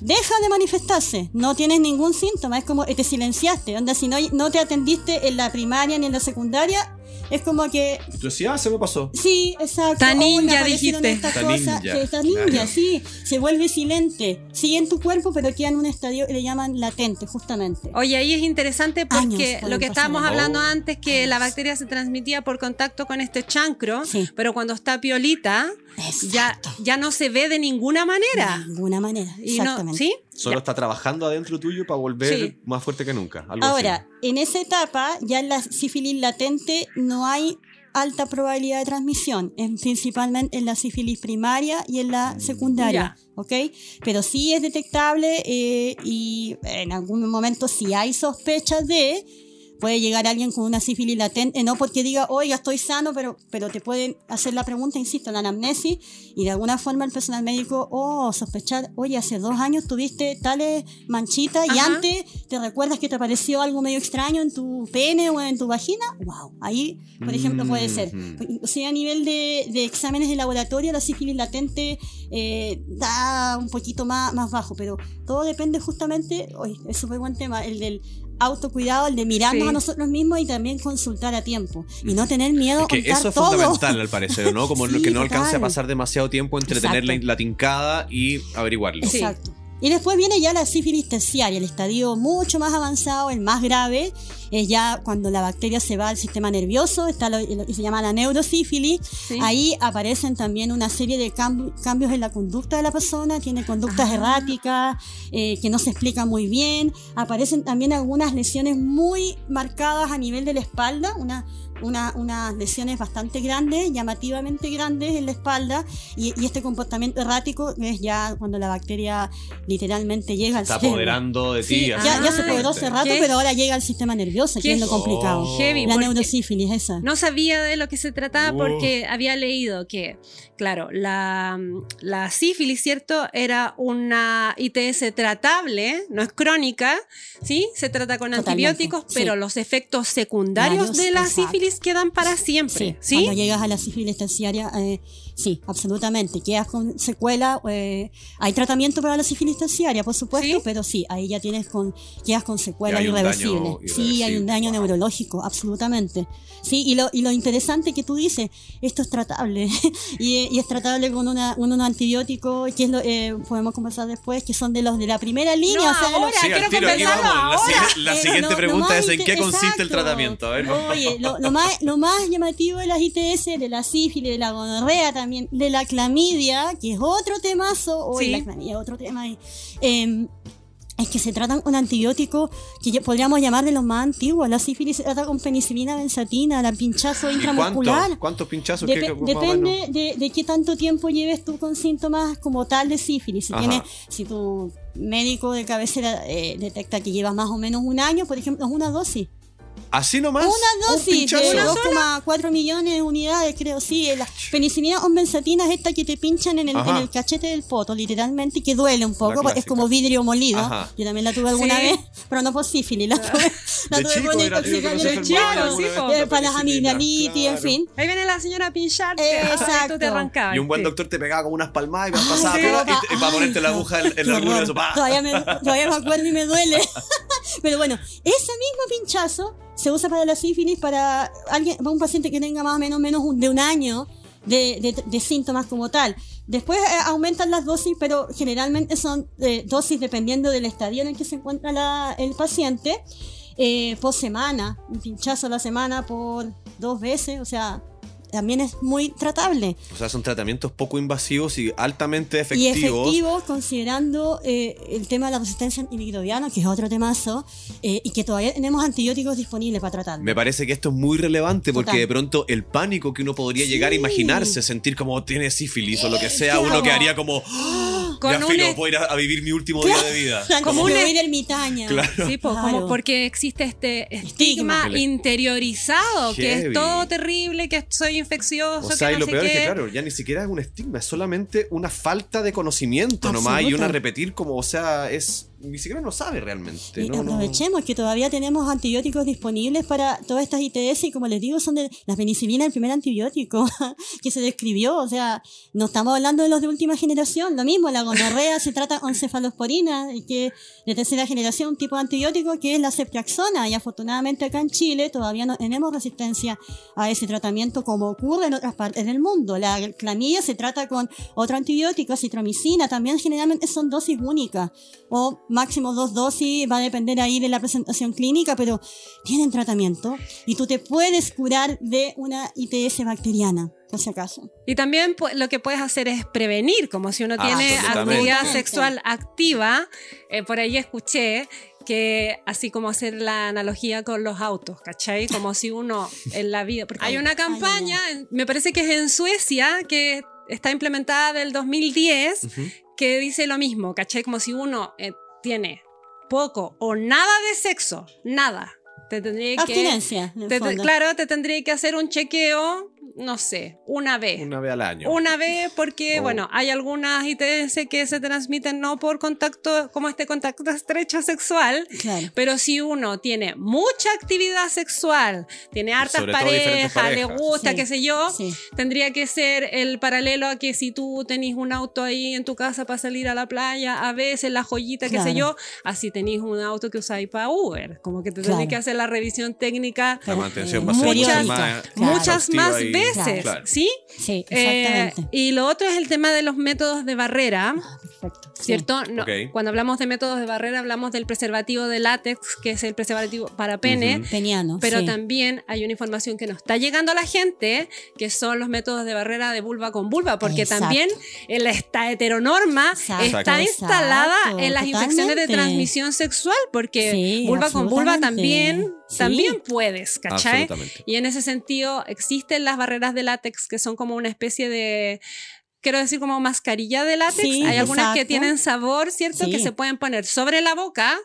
deja de manifestarse. No tienes ningún síntoma. Es como que te silenciaste. Onda, si no, no te atendiste en la primaria ni en la secundaria, es como que Tú decías, ah, se me pasó. Sí, exacto. Está Oh, me ninja, aparecieron dijiste. cosas. ninja, ninja, claro. sí. Se vuelve silente. Sigue en tu cuerpo, pero queda en un estadio que le llaman latente, justamente. Oye, ahí es interesante Años porque lo que estábamos hablando Oh. antes, que la bacteria se transmitía por contacto con este chancro, Sí. pero cuando está piolita, ya, Exacto. ya no se ve de ninguna manera. De ninguna manera. Y no- Exactamente. ¿Sí? Solo Ya. está trabajando adentro tuyo para volver Sí. más fuerte que nunca. algo Ahora, en esa etapa, ya en la sífilis latente no hay alta probabilidad de transmisión, en, principalmente en la sífilis primaria y en la secundaria, ¿ok? Pero sí es detectable eh, y en algún momento si hay sospechas de, puede llegar alguien con una sífilis latente, no porque diga, oiga, estoy sano, pero, pero te pueden hacer la pregunta, insisto, la anamnesis, y de alguna forma el personal médico, oh, sospechar, oye, hace dos años tuviste tales manchitas y antes te recuerdas que te apareció algo medio extraño en tu pene o en tu vagina, wow, ahí, por ejemplo, puede ser. Mhm. O sea, a nivel de, de exámenes de laboratorio, la sífilis latente eh, da un poquito más, más bajo, pero todo depende justamente, oye, es súper buen tema, el del autocuidado, el de mirarnos Sí. a nosotros mismos y también consultar a tiempo. Y no tener miedo Es a que contar eso es todo. fundamental, al parecer, ¿no? Como *laughs* Sí, que no alcance a pasar demasiado tiempo entre tener la tincada y averiguarlo. Sí. Exacto. Y después viene ya la sífilis terciaria, el estadio mucho más avanzado, el más grave, es ya cuando la bacteria se va al sistema nervioso, está lo, lo que se llama la neurosífilis. Sí. Ahí aparecen también una serie de cambi- cambios en la conducta de la persona, tiene conductas Ah. erráticas eh, que no se explican muy bien. Aparecen también algunas lesiones muy marcadas a nivel de la espalda, una, una- unas lesiones bastante grandes, llamativamente grandes en la espalda, y, y este comportamiento errático es ya cuando la bacteria literalmente llega al Está cerebro. apoderando de ti. Sí, ya, ya se Ah, apoderó hace rato, ¿qué? pero ahora llega al sistema nervioso. Nerviosa, que Qué es lo complicado. heavy, la neurosífilis, esa. No sabía de lo que se trataba porque había leído que, claro, la, la sífilis, ¿cierto? Era una ITS tratable, no es crónica, ¿sí? Se trata con Totalmente, antibióticos, sí. pero los efectos secundarios Varios, de la exacto. sífilis quedan para siempre, ¿sí? Cuando llegas a la sífilis terciaria, eh, sí, absolutamente. Quedas con secuela. eh, hay tratamiento para la sífilis terciaria, por supuesto, ¿Sí? pero sí, ahí ya tienes con, quedas con secuela Y hay un daño irreversible. Sí, hay un daño wow. neurológico, absolutamente. Sí, y lo, y lo interesante que tú dices, esto es tratable. *laughs* y, y es tratable con una, un, un antibiótico, que es lo, eh, podemos conversar después, que son de los de la primera línea. No, o sea, ahora, Sí, quiero tiro, conversarlo. La, ahora. siguiente- la Eh, siguiente pregunta más es en qué consiste el tratamiento. A ver, vamos. Oye, lo, lo más, lo más llamativo de las ITS, de la sífilis, de la gonorrea también, de la clamidia, que es otro temazo, o Sí. la clamidia, otro tema, eh, es que se tratan con antibióticos que podríamos llamar de los más antiguos. La sífilis se trata con penicilina benzatina, la pinchazo ¿Y intramuscular. cuánto, cuántos pinchazos? Dep- ¿Qué- qué- más o menos? depende de, de qué tanto tiempo lleves tú con síntomas como tal de sífilis. Si, Ajá. tienes, si tu médico de cabecera eh, detecta que llevas más o menos un año, por ejemplo, es una dosis. ¿Así nomás? Una ¿Un dosis pinchazo? de 2,4 millones de unidades, creo, sí. La penicilina o benzatina es esta que te pinchan en el, en el cachete del poto, literalmente, y que duele un poco, porque es como vidrio molido. Ajá. Yo también la tuve alguna Sí. vez, pero no por sífilis, la *laughs* tuve, la De tuve chico por intoxicación de con para las amigdalitis, en claro. fin. Ahí viene la señora a pincharte. Exacto. Y tú te arrancabas. Y un buen doctor te pegaba como unas palmadas y me pasaba sí. y, y para ponerte la aguja en, en la alguna de me, todavía me acuerdo y me duele. *laughs* Pero bueno, ese mismo pinchazo se usa para la sífilis para alguien, para un paciente que tenga más o menos, menos un- de un año de, de- síntomas como tal. Después eh, aumentan las dosis, pero generalmente son eh, dosis dependiendo del estadio en el que se encuentra la- el paciente. eh, por semana, un pinchazo a la semana por dos veces, o sea, también es muy tratable. O sea, son tratamientos poco invasivos y altamente Y efectivos. efectivos considerando eh, el tema de la resistencia antimicrobiana, que es otro temazo, eh, y que todavía tenemos antibióticos disponibles para tratarlo. Me parece que esto es muy relevante porque Total. de pronto el pánico que uno podría Sí. llegar a imaginarse, sentir como tiene sífilis o lo que sea, ¿qué uno quedaría como, Con ya un filo, es- voy a ir a, a vivir mi último día de vida. Como como un una es- ermitaña. Claro. Sí, po, Claro. como porque existe este estigma, Estigma. interiorizado, que Heavy. es todo terrible, que soy infeccioso, O sea, que y no lo sé peor es qué. que, claro, ya ni siquiera es un estigma, es solamente una falta de conocimiento nomás y Absoluta. una repetir como, o sea, es ni siquiera no sabe realmente. Y ¿no? Aprovechemos que todavía tenemos antibióticos disponibles para todas estas ITS y como les digo son de la penicilina el primer antibiótico *laughs* que se describió, o sea, no estamos hablando de los de última generación, lo mismo, la gonorrea se trata con cefalosporina, que de tercera generación un tipo de antibiótico que es la ceftriaxona y afortunadamente acá en Chile todavía no tenemos resistencia a ese tratamiento como ocurre en otras partes del mundo. La clamidia se trata con otro antibiótico, citromicina, también generalmente son dosis únicas o máximo dos dosis, va a depender ahí de la presentación clínica, pero tienen tratamiento y tú te puedes curar de una ITS bacteriana, por si acaso. Y también lo que puedes hacer es prevenir, como si uno tiene Absolutamente. actividad sexual activa. Eh, por ahí escuché que así como hacer la analogía con los autos, ¿cachai? Como si uno en la vida... Porque hay una campaña, me parece que es en Suecia, que está implementada del 2010, Ujú. que dice lo mismo, ¿cachai? Como si uno eh, tiene poco o nada de sexo, nada. Te tendría que... Abstinencia, te- claro, te tendría que hacer un chequeo, no sé, una vez. Una vez al año. Una vez porque, Oh. bueno, hay algunas ITS que se transmiten no por contacto, como este contacto *laughs* estrecho sexual, Claro. pero si uno tiene mucha actividad sexual, tiene hartas diferentes parejas, le parejas. gusta, Sí, qué sé yo, Sí. tendría que ser el paralelo a que si tú tenés un auto ahí en tu casa para salir a la playa, a veces la joyita, qué sé Claro. yo, así tenés un auto que usáis para Uber, como que te Claro. tenés que hacer la revisión técnica La mantención Eh, va a ser mucho muchas- más, claro. muchas más y- veces, Claro. ¿sí? Sí, Eh, exactamente. y lo otro es el tema de los métodos de barrera, Perfecto. sí. ¿cierto? No. Cuando hablamos de métodos de barrera hablamos del preservativo de látex, que es el preservativo para pene. Peniano. Pero sí. también hay una información que nos está llegando a la gente, que son los métodos de barrera de vulva con vulva, porque Exacto. también esta heteronorma Exacto. está Exacto. instalada Exacto, en las infecciones de transmisión sexual, porque Sí, vulva con vulva también, Sí. también puedes, ¿cachai? Y en ese sentido existen las barreras de látex que son como una especie de, quiero decir, como mascarilla de látex. Sí, Hay algunas que tienen sabor, ¿cierto? Sí. Que se pueden poner sobre la boca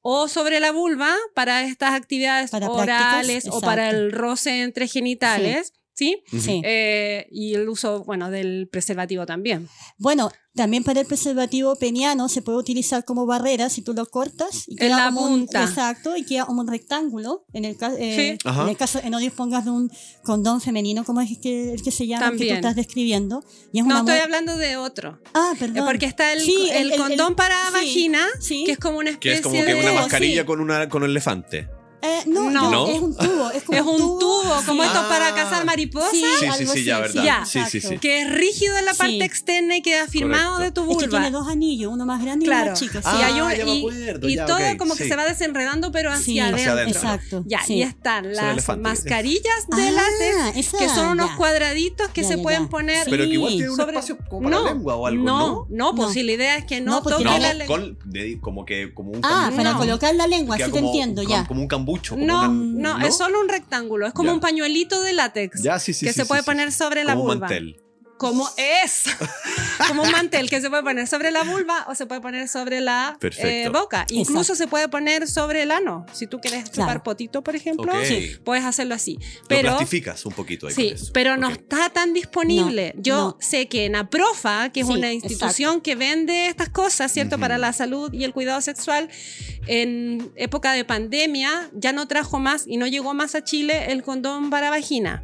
o sobre la vulva para estas actividades Para orales o para el roce entre genitales, ¿sí? Sí. Eh, y el uso, bueno, del preservativo también. Bueno, también para el preservativo peniano se puede utilizar como barrera si tú lo cortas y En queda la como un- punta. exacto, y queda como un rectángulo. En el, eh, Sí. Ajá. en el caso que no dispongas de un condón femenino, como es que, el que se llama, que tú estás describiendo. Y es No una estoy hablando de otro. Ah, perdón. Porque está el, Sí, el, condón para sí, vagina, sí. que es como una Que especie es como que de... una Sí. mascarilla con, una, con un elefante. Eh, no, No. es un tubo. Es, como Es un tubo, como sí. esto Ah. para cazar mariposas, Sí, Sí, sí, ya, verdad. Ya. Sí, sí, sí. exacto. que es rígido en la Sí. parte externa y queda firmado Correcto. de tu Es que vulva. tiene dos anillos, uno más grande y Claro. uno más chico. sí. y, Ah, ya me y- acuerdo, y ya, todo como que sí. se va desenredando, pero hacia, Sí, adentro. Hacia adentro. Exacto. Ya, sí. y están las mascarillas de Ah, látex, esa, que son unos ya. cuadraditos que Ya, se ya, pueden ya. poner. Pero que igual Sí. tiene un sobre- espacio como para la lengua o algo, ¿no? no, no, pues si la idea es que no, toque la lengua. como que como un Ah, para colocar la lengua, sí te entiendo, ya. Como un cambucho. como No, una- no, es solo un rectángulo, es como Ya. un pañuelito de látex Ya, sí, sí, que sí, se puede poner sobre la Como un mantel. Como es. *laughs* como un mantel que se puede poner sobre la vulva o se puede poner sobre la eh, boca. Incluso Exacto. se puede poner sobre el ano. Si tú quieres chupar Claro. potito, por ejemplo, puedes hacerlo así. Lo Pero plastificas un poquito ahí Sí, con eso. pero no está tan disponible. No, Yo no. sé que en APROFA, que es Sí, una institución que vende estas cosas, ¿cierto? Para la salud y el cuidado sexual, en época de pandemia ya no trajo más y no llegó más a Chile el condón para vagina.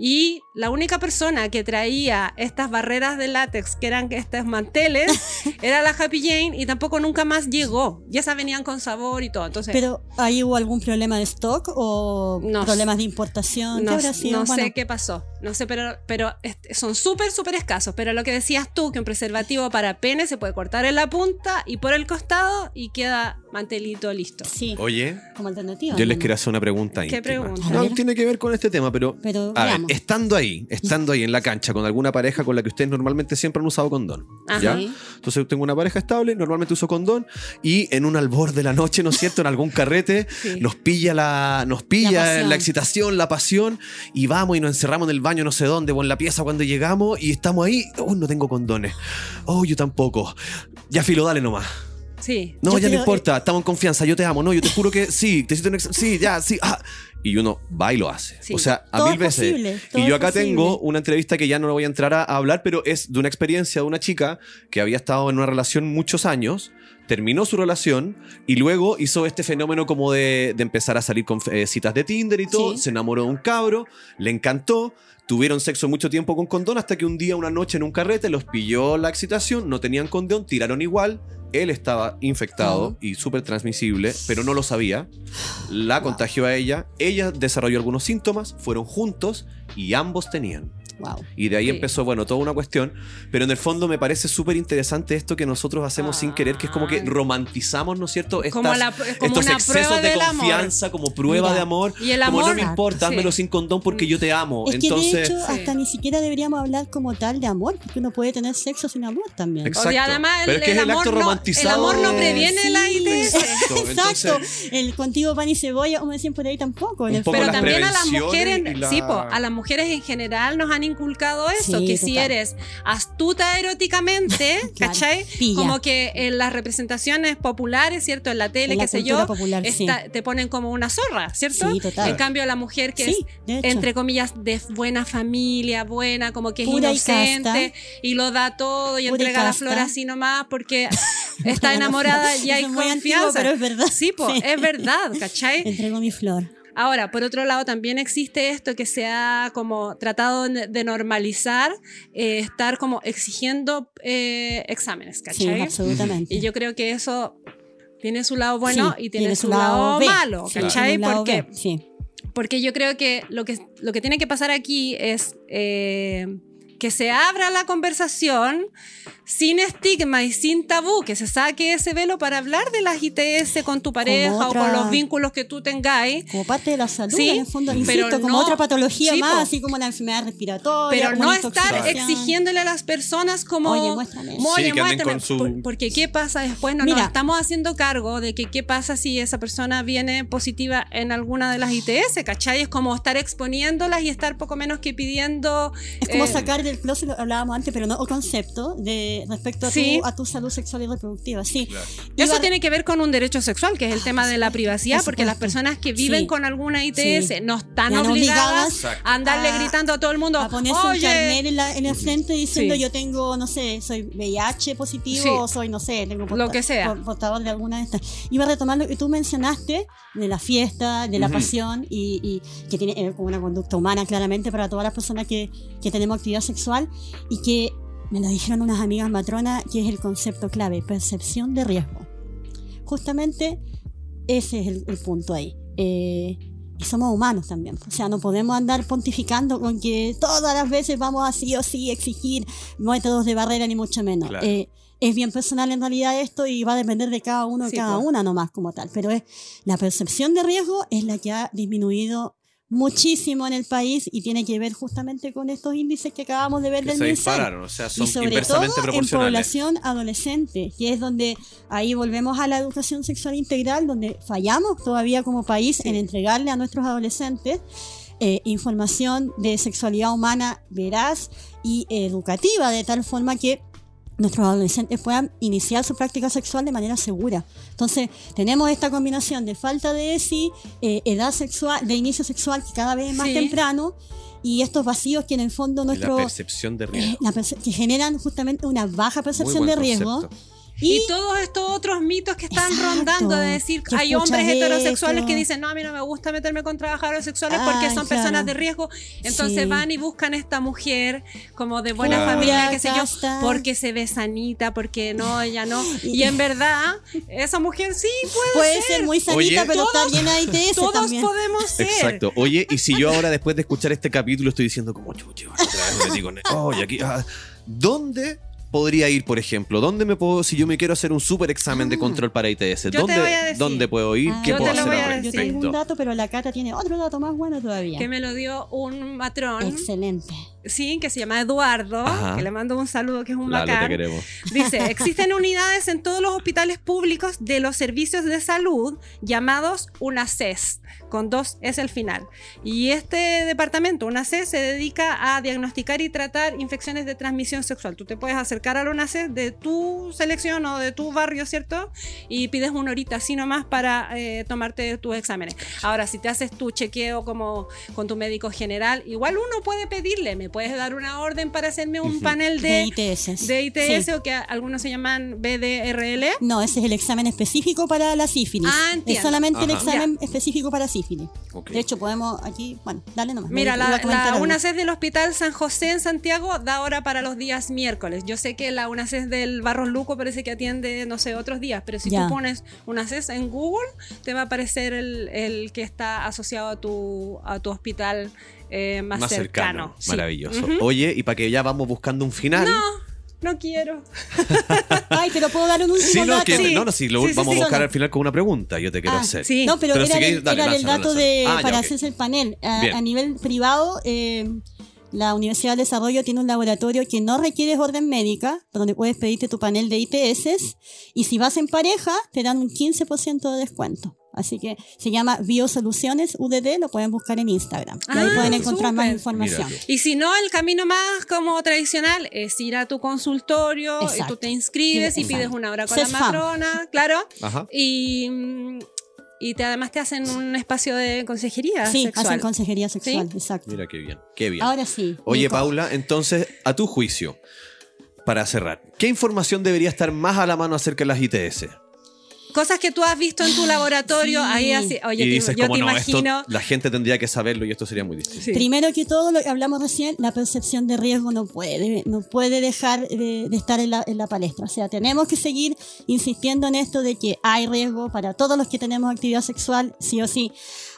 Y la única persona que traía estas barreras de látex, que eran estos manteles, *laughs* era la Happy Jane y tampoco nunca más llegó. Ya esas venían con sabor y todo. Entonces, Pero ¿ahí hubo algún problema de stock o No problemas de importación? ¿Qué no, habrá sido? no Bueno, sé qué pasó. No sé, pero, pero son súper, súper escasos. Pero lo que decías tú, que un preservativo para pene se puede cortar en la punta y por el costado y queda mantelito listo. Sí, Oye, como alternativa. yo les quiero hacer una pregunta ¿Qué íntima. pregunta? No tiene que ver con este tema, pero Pero veamos. Estando ahí, estando ahí en la cancha con alguna pareja con la que ustedes normalmente siempre han usado condón. Ajá. ¿ya? Sí. Entonces tengo una pareja estable, normalmente uso condón y en un albor de la noche, ¿no es cierto? En algún carrete Sí. nos pilla la nos pilla La la, excitación, la pasión y vamos y nos encerramos en el baño no sé dónde o en la pieza cuando llegamos y estamos ahí, oh, no tengo condones. Oh, yo tampoco. Ya filo, dale nomás. Sí. No, Yo ya no importa, estamos en confianza, yo te amo, no, yo te juro que sí, te hiciste un ex- sí, ya, sí, ah. Y uno va y lo hace. Sí. O sea, a Todo mil es veces. posible, y yo acá tengo una entrevista que ya no voy a entrar a, a hablar, pero es de una experiencia de una chica que había estado en una relación muchos años, terminó su relación y luego hizo este fenómeno como de, de empezar a salir con eh, citas de Tinder y todo, Sí. se enamoró de un cabro, le encantó. Tuvieron sexo mucho tiempo con condón hasta que un día, una noche en un carrete, los pilló la excitación, no tenían condón, tiraron igual. Él estaba infectado y súper transmisible, pero no lo sabía. La contagió a ella. Ella desarrolló algunos síntomas, fueron juntos y ambos tenían. Wow. Y de ahí Sí. empezó, bueno, toda una cuestión. Pero en el fondo me parece súper interesante esto que nosotros hacemos sin querer, que es como que Ah. romantizamos, ¿no es cierto? Como Estas- la- como estos una excesos de del amor. confianza, como prueba Mira. de amor. Y el como no amor- me importa, Sí. házmelo sin condón porque yo te amo. Es que de Entonces, hecho Sí. hasta ni siquiera deberíamos hablar como tal de amor, porque uno puede tener sexo sin amor también. Exacto. Sea, además, el, Pero es que el es el amor acto no, el amor no previene Sí. ITS. Exacto. *laughs* Exacto. Entonces, el contigo pan y cebolla, como decían por ahí tampoco. El Pero también a las mujeres, y la- sí, po, a las mujeres en general nos han inculcado eso, Sí, que si eres astuta eróticamente, *laughs* ¿cachai? pilla. Como que en las representaciones populares, ¿cierto? En la tele, En la qué sé yo, popular, sí. está- te ponen como una zorra, ¿cierto? Sí, total. En cambio, la mujer que es, entre comillas, de buena familia, buena, como que es Pura y inocente y, lo da todo y Pura y entrega la flor así nomás porque *laughs* está enamorada y hay es antiguo, confianza. pero es verdad. Sí, po, Sí. es verdad, ¿cachai? *laughs* Entrego mi flor. Ahora, por otro lado, también existe esto que se ha como tratado de normalizar, eh, estar como exigiendo eh, exámenes, Sí, ¿cachai? absolutamente. y yo creo que eso tiene su lado bueno Sí, y tiene, su lado, B. malo, Sí, ¿cachai? tiene lado Porque, Sí. porque yo creo que lo, que lo que tiene que pasar aquí es eh, que se abra la conversación sin estigma y sin tabú, que se saque ese velo para hablar de las ITS con tu pareja o con los vínculos que tú tengáis. Como parte de la salud, Sí, en el fondo, pero insisto, como no- otra patología sí, más, po. así como la enfermedad respiratoria. Pero no estar exigiéndole a las personas como. Oye, muéstrame. Oye, Sí, muéstrame", con su- por- porque ¿qué pasa después? No nos estamos haciendo cargo de que qué pasa si esa persona viene positiva en alguna de las ITS, ¿cachai? Es como estar exponiéndolas y estar poco menos que pidiendo. Es como eh, sacar del closet, lo hablábamos antes, pero no o concepto de respecto a, Sí. tu, a tu salud sexual y reproductiva. Sí. Claro. Eso Iba- tiene que ver con un derecho sexual, que es el tema de la privacidad, por porque las personas que viven Sí. con alguna ITS Sí. no están no obligadas obligadas a andarle a- gritando a todo el mundo, a ponerse un oye, carnet en la, en la frente diciendo Sí. yo tengo, no sé, soy VIH positivo Sí. o soy, no sé, tengo Lo que sea. por- portador de alguna de estas. Iba a retomar lo que tú mencionaste de la fiesta, de la Ujú. pasión y, y que tiene eh, como una conducta humana claramente para todas las personas que, que tenemos actividad sexual y que me lo dijeron unas amigas matronas que es el concepto clave, percepción de riesgo. Justamente ese es el, el punto ahí. Eh, y somos humanos también. O sea, no podemos andar pontificando con que todas las veces vamos a sí o sí exigir métodos de barrera, ni mucho menos. Claro. Eh, es bien personal en realidad esto y va a depender de cada uno, Sí, cada pues. una nomás como tal. Pero es la percepción de riesgo es la que ha disminuido muchísimo en el país y tiene que ver justamente con estos índices que acabamos de ver Que del se MinSal dispararon, o sea, son y sobre todo en población adolescente, que es donde ahí volvemos a la educación sexual integral, donde fallamos todavía como país en entregarle a nuestros adolescentes eh, información de sexualidad humana veraz y educativa, de tal forma que nuestros adolescentes puedan iniciar su práctica sexual de manera segura. Entonces, tenemos esta combinación de falta de ESI, eh, edad sexual, de inicio sexual que cada vez es más Sí. temprano, y estos vacíos que en el fondo la nuestro percepción de eh, riesgo. la perce- que generan justamente una baja Muy percepción buen de riesgo. concepto. Y, todos estos otros mitos que están Exacto. rondando de decir hay hombres heterosexuales que dicen no a mí no me gusta meterme con trabajadores sexuales Ah, porque son claro. personas de riesgo entonces Sí. van y buscan esta mujer como de buena Claro. familia qué sé yo porque se ve sanita porque no ella no *laughs* Y- y en verdad esa mujer sí puede, Puede ser muy sanita, Oye, pero todos- está llena de ITS todos también. podemos ser Exacto. Oye, y si yo ahora después de escuchar este capítulo estoy diciendo como chuche, otra vez me Oye, aquí. ah, ¿Dónde podría ir, por ejemplo? ¿Dónde me puedo, si yo me quiero hacer un super examen de Ah. control para ITS? Yo te ¿Dónde, voy a decir. ¿Dónde puedo ir? Ah, ¿Qué Yo puedo te lo hacer voy a al Yo decir. tengo un dato, pero la Cata tiene otro dato más bueno todavía. que me lo dio un matrón Excelente. Sí que se llama Eduardo Ajá. que le mando un saludo que es un Lalo, te bacán queremos. Dice, *laughs* existen unidades en todos los hospitales públicos de los servicios de salud llamados UNACES, con dos es el final. Y este departamento, UNACES, se dedica a diagnosticar y tratar infecciones de transmisión sexual. Tú te puedes acercar al UNACES de tu selección o de tu barrio, ¿cierto? Y pides una horita así nomás para eh, tomarte tus exámenes. Ahora, si te haces tu chequeo como con tu médico general, igual uno puede pedirle, me puedes dar una orden para hacerme un panel De de ITS. de ITS Sí. o que algunos se llaman BDRL. No, ese es el examen específico para la sífilis. Ah, es entiendo. solamente el examen específico para sífilis. De hecho, podemos aquí, bueno, dale nomás. Mira, la, la. UNACES del Hospital San José en Santiago da hora para los días miércoles. Yo sé que la UNACES del Barros Luco parece que atiende, no sé, otros días, pero si Ya. tú pones UNACES en Google, te va a aparecer el, el que está asociado a tu, a tu hospital eh, más, Más cercano. cercano. Sí. Maravilloso. Oye, y para que ya vamos buscando un final. No, no quiero. *laughs* Ay, pero puedo dar un último Sí, no, dato. que, Sí. no, no, sí, lo Sí, vamos a buscar solo. al final con una pregunta. Yo te quiero Ah, hacer. Sí. No, pero, Pero era, dale, era lánzalo, dato de. Ah, ya, para ok. hacerse el panel. A nivel privado, eh, la Universidad del Desarrollo tiene un laboratorio que no requiere orden médica, donde puedes pedirte tu panel de ITS y si vas en pareja te dan un 15% de descuento. Así que se llama Biosoluciones UDD, lo pueden buscar en Instagram. Y ahí Ah, pueden encontrar más información. Mira Y si no, el camino más como tradicional es ir a tu consultorio y tú te inscribes Sí, y pides una hora con Ses la fam. matrona, claro. Ajá. Y, mm, y te, además te hacen un espacio de consejería Sí, sexual. hacen consejería sexual, exacto. Mira qué bien. Qué bien. Ahora sí. Oye, Nico. Paula, entonces, a tu juicio, para cerrar, ¿qué información debería estar más a la mano acerca de las ITS? Cosas que tú has visto en tu laboratorio, Sí. ahí así, oye, y te- dices, yo como te no, imagino... esto la gente tendría que saberlo y esto sería muy distinto. Sí. Primero que todo, lo que hablamos recién, la percepción de riesgo no puede, no puede dejar de, de estar en la, en la palestra. O sea, tenemos que seguir insistiendo en esto de que hay riesgo para todos los que tenemos actividad sexual, sí o sí.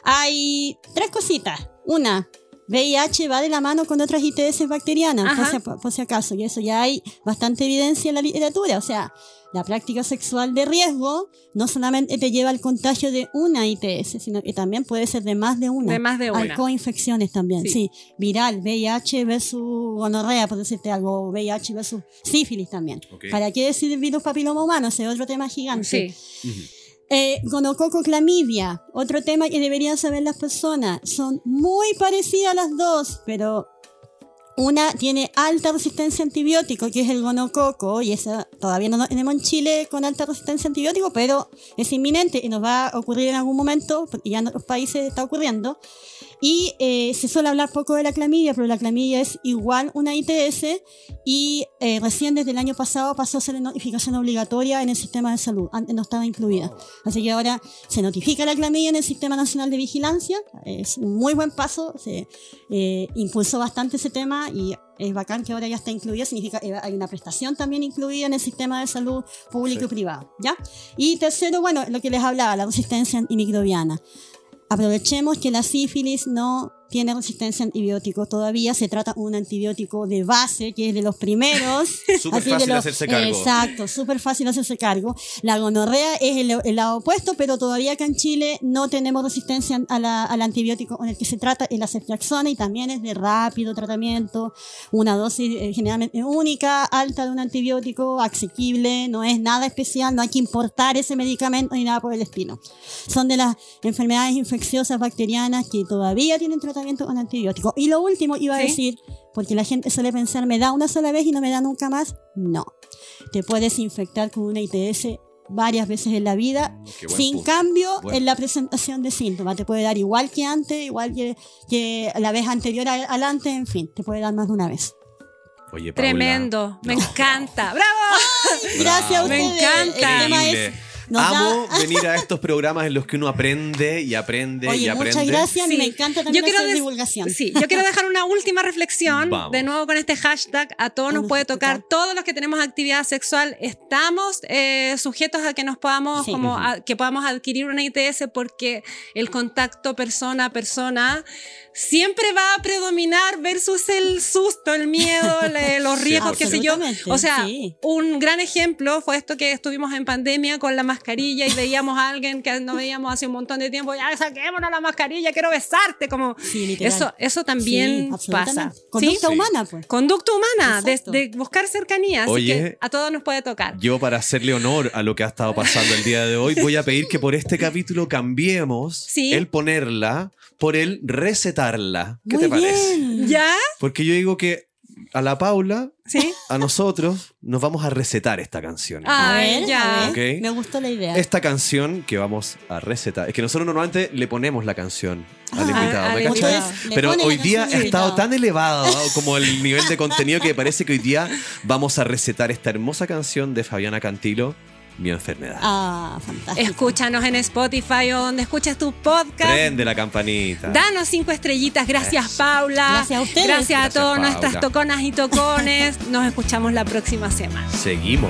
Hay tres cositas. Una, VIH va de la mano con otras ITS bacterianas, por si, por si acaso, y eso ya hay bastante evidencia en la literatura. O sea, la práctica sexual de riesgo no solamente te lleva al contagio de una ITS, sino que también puede ser de más de una. De más de Hay una. coinfecciones también, Sí. sí. Viral, VIH versus gonorrea, por decirte algo, VIH versus sífilis también. ¿Para qué decir virus papiloma humano? Ese es otro tema gigante. Sí. Eh, gonococo clamidia, otro tema que deberían saber las personas. Son muy parecidas las dos, pero Una tiene alta resistencia a antibiótico, que es el gonococo, y esa todavía no tenemos en Chile con alta resistencia a antibiótico, pero es inminente y nos va a ocurrir en algún momento, porque ya en otros países está ocurriendo. Y eh, se suele hablar poco de la clamidia, pero la clamidia es igual una ITS y eh, recién desde el año pasado pasó a ser notificación obligatoria en el sistema de salud, antes no estaba incluida. Así que ahora se notifica la clamidia en el Sistema Nacional de Vigilancia, es un muy buen paso, se eh, impulsó bastante ese tema y es bacán que ahora ya está incluida, significa que hay una prestación también incluida en el sistema de salud público Sí. y privado, ¿ya? Y tercero, bueno, lo que les hablaba, la resistencia antimicrobiana. Aprovechemos que la sífilis no tiene resistencia a antibióticos todavía, se trata de un antibiótico de base, que es de los primeros. *laughs* Súper fácil los- hacerse cargo. Exacto, súper fácil hacerse cargo. La gonorrea es el, el lado opuesto, pero todavía acá en Chile no tenemos resistencia a la- al antibiótico con el que se trata, el ceftriaxona, y también es de rápido tratamiento, una dosis eh, generalmente única, alta de un antibiótico, asequible, no es nada especial, no hay que importar ese medicamento ni nada por el estilo. Son de las enfermedades infecciosas bacterianas que todavía tienen tratamiento con antibiótico. Y lo último iba a decir, porque la gente suele pensar, me da una sola vez y no me da nunca más. No. Te puedes infectar con una ITS varias veces en la vida, buen sin punto. cambio Bueno. en la presentación de síntomas. Te puede dar igual que antes, igual que, que la vez anterior a- adelante, en fin, te puede dar más de una vez. Oye. Tremendo, me encanta. ¡Bravo! Gracias a Me ustedes. encanta. El tema es, nos Amo da- *laughs* venir a estos programas en los que uno aprende y aprende y Oye, aprende. muchas gracias. Sí. me encanta también hacer des- divulgación. Sí, yo quiero dejar una última reflexión. Vamos. De nuevo con este hashtag, a todos nos nos puede toca. tocar. Todos los que tenemos actividad sexual estamos eh, sujetos a que nos podamos, Sí. como Ujú. a- que podamos adquirir una ITS porque el contacto persona a persona siempre va a predominar versus el susto, el miedo, *laughs* le- los riesgos, qué sé yo. O sea, sí. un gran ejemplo fue esto que estuvimos en pandemia con la mascarilla y veíamos a alguien que no veíamos hace un montón de tiempo, ya saquémonos la mascarilla, quiero besarte, como Sí, eso, eso también Sí, pasa. Conducta Sí. humana, pues. Conducta humana, de, de buscar cercanía, así Oye. que a todos nos puede tocar. Yo, para hacerle honor a lo que ha estado pasando el día de hoy, voy a pedir que por este capítulo cambiemos Sí. el ponerla por el recetarla. ¿Qué Muy te parece? bien. ¿Ya? Porque yo digo que a la Paula, ¿Sí? a nosotros, nos vamos a recetar esta canción. Ah, A ver, ya. Me gustó la idea. Esta canción que vamos a recetar. Es que nosotros normalmente le ponemos la canción al Ah, invitado, ¿me cachai? Pero hoy día ha estado tan elevado como el nivel de contenido que parece que hoy día vamos a recetar esta hermosa canción de Fabiana Cantilo, Mi enfermedad. Ah, fantástico. Escúchanos en Spotify o donde escuches tu podcast. Prende la campanita. Danos cinco estrellitas. Gracias, Paula. Gracias a ustedes. Gracias a Gracias, todas Paula. nuestras toconas y tocones. Nos escuchamos la próxima semana. Seguimos.